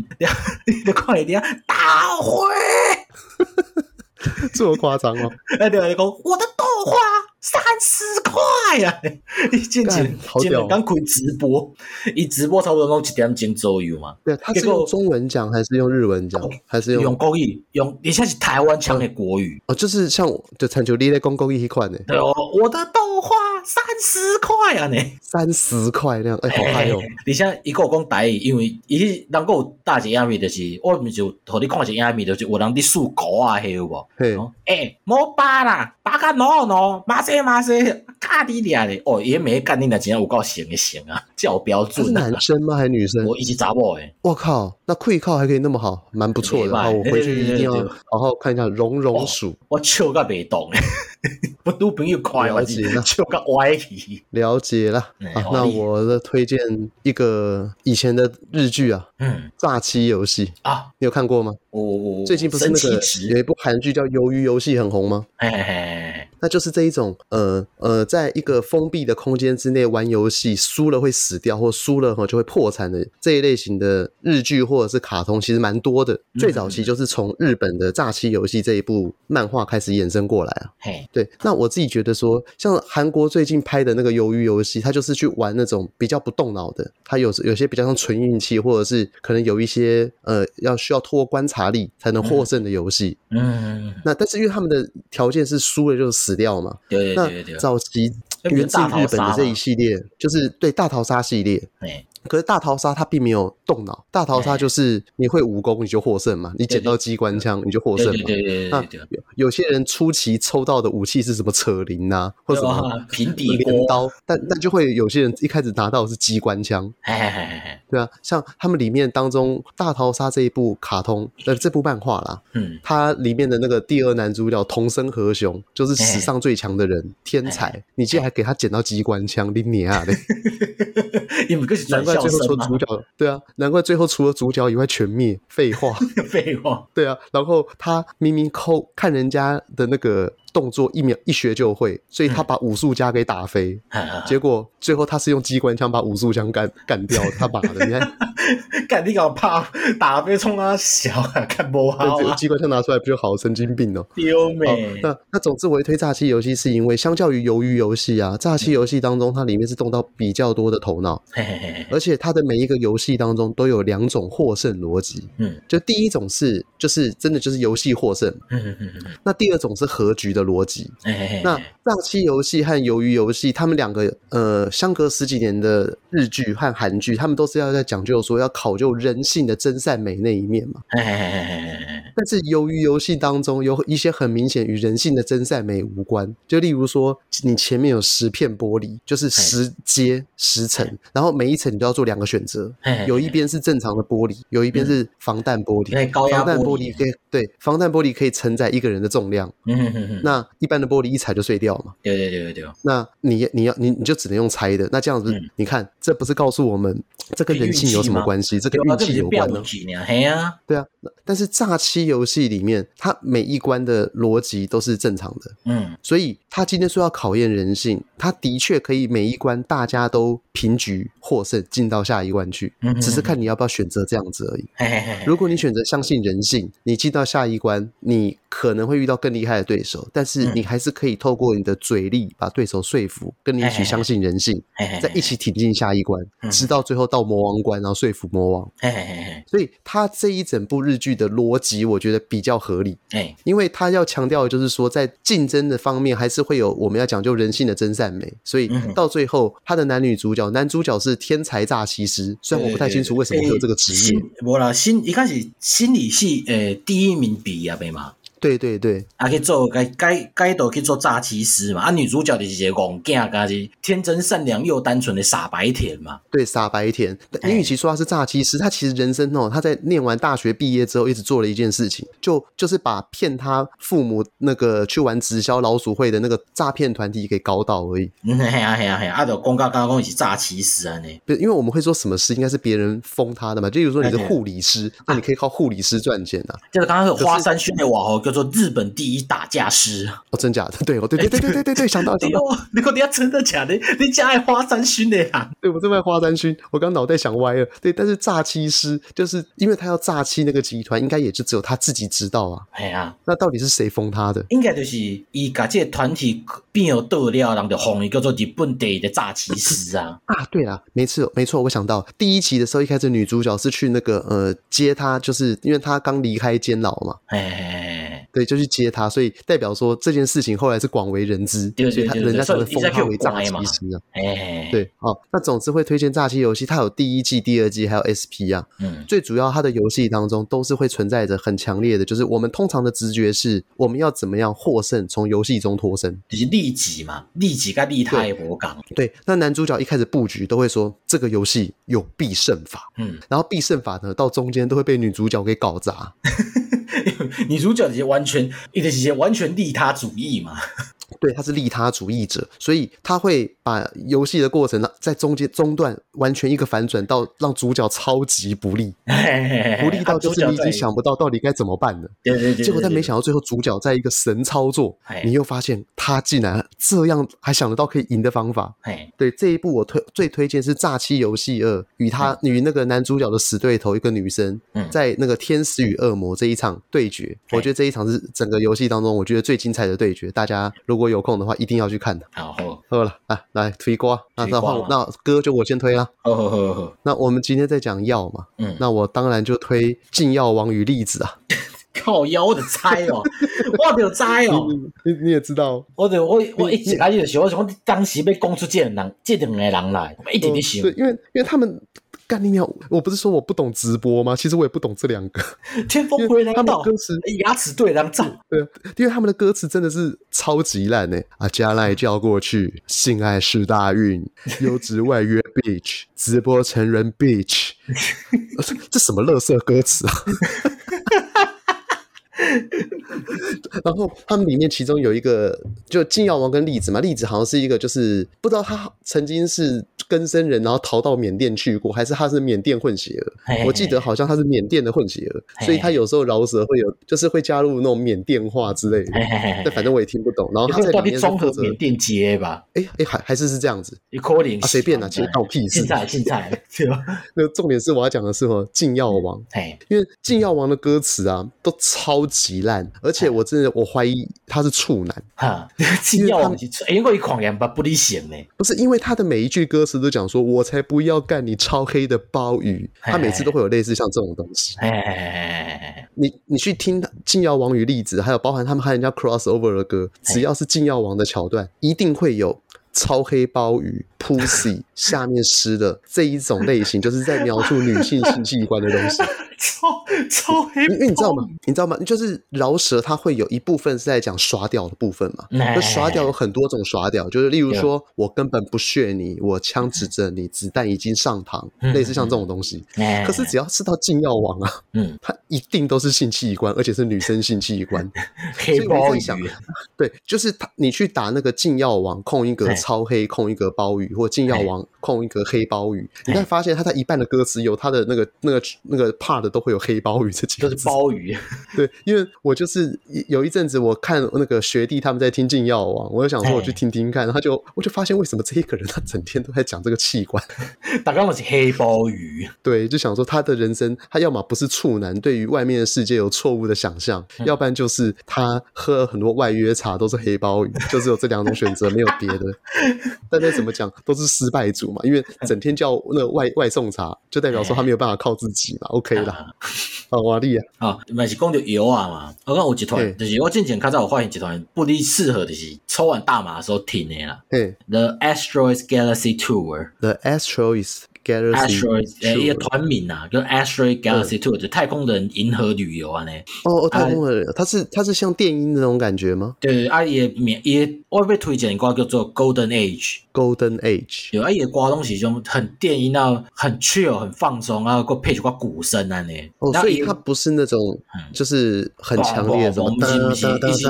你就看一点大会，这么夸张哦？哎，对啊，你讲我的豆花。三十块呀！你进前进前刚开直播，一直播差不多拢一点钟左右嘛。对，他是用中文讲还是用日文讲？还是用用国语？用你像是台湾腔的国语哦，就是像就参照你咧讲国语迄款的。对哦，我的豆花三十块啊！呢，三十块那样，哎，好嗨哦！你像一个讲台语，因为伊能够大只影片，就是我咪就和你看一只影片，就是有人伫数狗啊，还有无？嘿，哎，莫巴啦，八个 no no，马西马西，卡迪利亚的哦，也没干你那几样，有够闲的闲啊，叫标准。是男生吗？还是女生？我一起查某诶。我靠，那溃靠还可以那么好，蛮不错的。好，我回去一定要好好看一下绒绒鼠。我笑个没动诶，我女朋友快我记，笑个歪去。了解了啊，那我的推荐一个以前的日剧啊，嗯，诈欺游戏啊，你有看过吗？我我最近不是那个有一部韩剧叫《鱿鱼游戏》很红吗？嘿那就是这一种呃呃，在一个封闭的空间之内玩游戏，输了会死掉，或输了就会破产的这一类型的日剧或者是卡通，其实蛮多的。最早期就是从日本的诈欺游戏这一部漫画开始衍生过来啊。嘿，对。那我自己觉得说，像韩国最近拍的那个鱿鱼游戏，它就是去玩那种比较不动脑的，它有有些比较像纯运气，或者是可能有一些呃要需要透过观察。力才能获胜的游戏，嗯，那但是因为他们的条件是输了就死掉嘛，对对对，那早期源自日本的这一系列就是对大逃杀系列，可是大逃杀它并没有动脑，大逃杀就是你会武功你就获胜嘛，你捡到机关枪你就获胜嘛。对对对，那有有些人初期抽到的武器是什么扯铃呐，或者什么平底镰刀，但但就会有些人一开始拿到的是机关枪。对啊，像他们里面当中大逃杀这一部卡通呃这部漫画啦，嗯，它里面的那个第二男主角桐生和雄就是史上最强的人，天才，你竟然还给他捡到机关枪，你娘的！难怪 最后除了主角，对啊，难怪最后除了主角以外全灭。废话，废话，对啊。然后他明明抠看人家的那个。动作一秒一学就会，所以他把武术家给打飞，嗯、结果最后他是用机关枪把武术家干干掉，他妈的，你看，干你搞怕打飞冲他小啊，看不好啊，机关枪拿出来不就好神经病哦，丢美。那那总之我会推诈欺游戏，是因为相较于鱿鱼游戏啊，诈欺游戏当中它里面是动到比较多的头脑，嘿嘿嘿，而且它的每一个游戏当中都有两种获胜逻辑，嗯，就第一种是就是真的就是游戏获胜，嗯嗯嗯，那第二种是和局的。逻辑，那诈欺游戏和鱿鱼游戏，他们两个呃相隔十几年的日剧和韩剧，他们都是要在讲究说要考究人性的真善美那一面嘛。但是鱿鱼游戏当中有一些很明显与人性的真善美无关，就例如说你前面有十片玻璃，就是十阶十层，然后每一层你都要做两个选择，有一边是正常的玻璃，有一边是防弹玻璃。防弹玻璃可以对，防弹玻璃可以承载一个人的重量。那那一般的玻璃一踩就碎掉嘛？对对对对对。那你你要你你就只能用猜的。那这样子，嗯、你看，这不是告诉我们这跟人性有什么关系？这跟运气有关呢？对啊，对啊。但是诈欺游戏里面，它每一关的逻辑都是正常的。嗯，所以他今天说要考验人性，他的确可以每一关大家都平局获胜，进到下一关去。嗯，只是看你要不要选择这样子而已。嘿嘿嘿。如果你选择相信人性，你进到下一关，你可能会遇到更厉害的对手，但是你还是可以透过你的嘴力把对手说服，跟你一起相信人性，再一起挺进下一关，直到最后到魔王关，然后说服魔王。所以他这一整部日剧的逻辑，我觉得比较合理。因为他要强调的就是说，在竞争的方面，还是会有我们要讲究人性的真善美。所以到最后，他的男女主角，男主角是天才诈欺师，虽然我不太清楚为什么会有这个职业。我啦，心一开始心理系诶第一名毕业的嘛。对对对，啊去做该该该都去做诈欺师嘛，啊女主角就是一个憨囝，加是天真善良又单纯的傻白甜嘛。对，傻白甜。你与其说他是诈欺师，他其实人生哦，他在念完大学毕业之后，一直做了一件事情，就就是把骗他父母那个去玩直销老鼠会的那个诈骗团体给搞倒而已。嗯，嘿啊嘿啊嘿啊，啊就公告刚刚讲是诈欺师啊呢。对，因为我们会说什么事应该是别人封他的嘛，就比如说你是护理师，那你可以靠护理师赚钱啊。就是刚刚有花山薰的网红叫做日本第一打架师哦，真假的？对哦，对对对对对对对，想到想到，你到底要真的假的？你家爱花山薰的呀？对，我这边花山薰，我刚脑袋想歪了。对，但是诈欺师就是因为他要诈欺那个集团，应该也就只有他自己知道啊。哎呀，那到底是谁封他的？应该就是伊甲这个团体变有斗料，然后就封一个做日本第一的诈欺师啊。啊，对啊，没错没错，我想到第一期的时候，一开始女主角是去那个呃接他，就是因为他刚离开监牢嘛。哎，对，就去接他，所以代表说这件事情后来是广为人知，所以他人家才会封他为诈欺师啊。哎，对，哦，那总之会推荐诈欺游戏，它有第一季、第二季，还有 SP 啊。嗯，最主要它的游戏当中都是会存在着很强烈的，就是我们通常的直觉是我们要怎么样获胜，从游戏中脱身，就是利己嘛，利己跟利他也无讲。对，那男主角一开始布局都会说这个游戏有必胜法，嗯，然后必胜法呢到中间都会被女主角给搞砸。女主角直接完完全，一直是完全利他主义嘛。对，他是利他主义者，所以他会把游戏的过程在中间中段完全一个反转，到让主角超级不利，不利到就是你已经想不到到底该怎么办了。对对对。结果但没想到最后主角在一个神操作，你又发现他竟然这样还想得到可以赢的方法。对，这一部我推最推荐是《诈欺游戏二》，与他与那个男主角的死对头一个女生，在那个天使与恶魔这一场对决，我觉得这一场是整个游戏当中我觉得最精彩的对决。大家如果有空的话，一定要去看的。好，好，喝了啊，来推瓜。那然后那歌就我先推了。好好好好。那我们今天在讲药嘛，嗯，那我当然就推《禁药王与栗子》啊。靠腰，我的猜哦，我有猜哦。你你也知道，我得我我一直开始想，我想当时被供出这两人，这两个人来，我一点点想。对，因为因为他们。干你鸟！我不是说我不懂直播吗？其实我也不懂这两个。天风回来到，歌词牙齿对两站。对，因为他们的歌词真的是超级烂呢。啊，加赖叫过去，性爱是大运，优质外约 bitch，直播成人 bitch，这什么垃圾歌词啊？然后他们里面其中有一个，就禁药王跟栗子嘛，栗子好像是一个，就是不知道他曾经是。根生人，然后逃到缅甸去过，还是他是缅甸混血儿？嘿嘿嘿，我记得好像他是缅甸的混血儿，所以他有时候饶舌会有，就是会加入那种缅甸话之类的。反正我也听不懂。然后他在里面是负责缅甸街吧？哎哎，还还是是这样子。你可怜啊，随便啊，其实关我屁事。现在现在对吧？那重点是我要讲的是什么？禁药王。哎，因为禁药王的歌词啊都超级烂，而且我真的我怀疑他是处男。哈，禁药王是因为狂言吧不离险呢？不是因为他的每一句歌词都讲说，我才。不要干你超黑的鲍鱼，他每次都会有类似像这种东西。你你去听《禁药王与栗子》，还有包含他们和人家 crossover 的歌，只要是禁药王的桥段，一定会有超黑鲍鱼。Pussy 下面湿的这一种类型，就是在描述女性性器官的东西。超超黑，因为你知道吗？你知道吗？就是饶舌，它会有一部分是在讲耍屌的部分嘛。那耍屌有很多种耍屌，就是例如说我根本不屑你，我枪指着你，子弹已经上膛，类似像这种东西。可是只要是到禁药王啊，嗯，它一定都是性器官，而且是女生性器官。黑包鱼，对，就是他，你去打那个禁药王，控一格超黑，控一格包鱼。或禁药王控一个黑鲍鱼，你会发现他在一半的歌词有他的那个那个那个 part 都会有黑鲍鱼这几个字。都是鲍鱼。对，因为我就是有一阵子我看那个学弟他们在听禁药王，我就想说我去听听看，然后就我就发现为什么这一个人他整天都在讲这个器官，大概是黑鲍鱼。对，就想说他的人生，他要么不是处男，对于外面的世界有错误的想象，要不然就是他喝了很多外约茶都是黑鲍鱼，就只有这两种选择，没有别的。但再怎么讲？都是失败组嘛，因为整天叫那个外外送茶，就代表说他没有办法靠自己嘛。OK 啦，好瓦力啊，啊，嘛是讲到油啊嘛。我讲有集团，就是我之前看到我发现集团不离适合的是抽完大麻的时候停的啦。对，The Asteroids Galaxy Tour，The Asteroids 呃，一个团名啊，叫 Asteroid Galaxy Tour，就太空人银河旅游啊呢。哦哦，太空人，它是它是像电音那种感觉吗？对，啊也免也，我被推荐一个叫做 Golden Age，Golden Age，有啊也歌东西就很电音啊，很 chill，很放松啊，个配一挂鼓声啊呢。哦，所以它不是那种就是很强烈的，不是不是，一些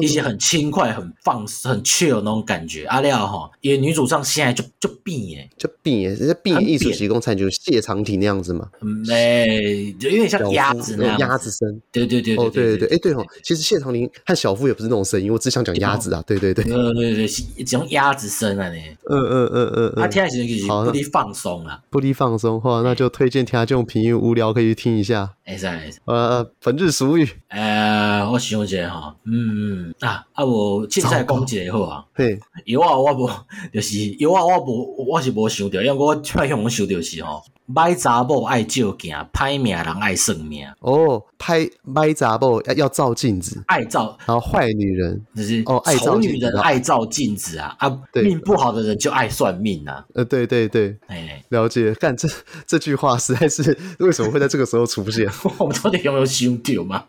一些很轻快、很放很 chill 那种感觉。阿廖哈，因为女主唱现在就就变耶，就变耶，人家变艺术提供才就是谢长廷那样子嘛。没，就有点像鸭子那样，鸭子声。对对对对对对，哎对哦，其实谢长廷和小夫也不是那种声音，我只想讲鸭子啊。对对对，对对对，讲鸭子声啊呢。嗯嗯嗯嗯，他听起来就是不离放松啊，不离放松话，那就推荐听下这种平庸无聊可以去听一下。哎是哎是，呃，本日俗语，呃，我想一下哈，嗯啊啊，我现在讲一个好啊，嘿，有啊，我无就是有啊，我无我是无想到，因为我突然想想到是吼，歹查某爱照镜，歹命人爱算命。哦，歹歹查某要要照镜子，爱照，然后坏女人就是哦，丑女人爱照镜子啊啊，命不好的人就爱算命啊。呃，对对对，哎，了解。但这这句话实在是 为什么会在这个时候出现？我们到底有没有想到嘛？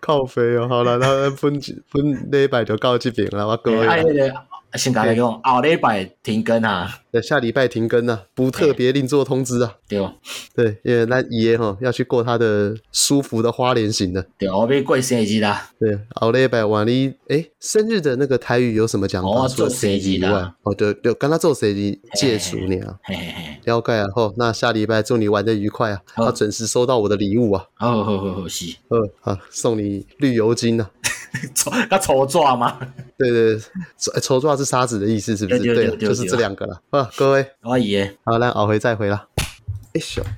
靠飞哦，好了，那分分礼拜就到这边了，我各位。先讲来讲，后礼拜停更啊，对，下礼拜停更啊，不特别另做通知啊。对，对，因为那爷哈要去过他的舒服的花莲行的。对，我被过生日啦。对，后礼拜晚你诶，生日的那个台语有什么讲法？做生日以外，哦，对对，跟他做生日戒除你啊。嘿嘿嘿了解啊，好，那下礼拜祝你玩的愉快啊，要准时收到我的礼物啊。哦好好好，是，呃，好，送你绿油精啊。抽那抽抓吗？对对，抽抽抓是沙子的意思，是不是？对，就是这两个了。啊，各位，阿姨，好，那熬回再回了。哎，小。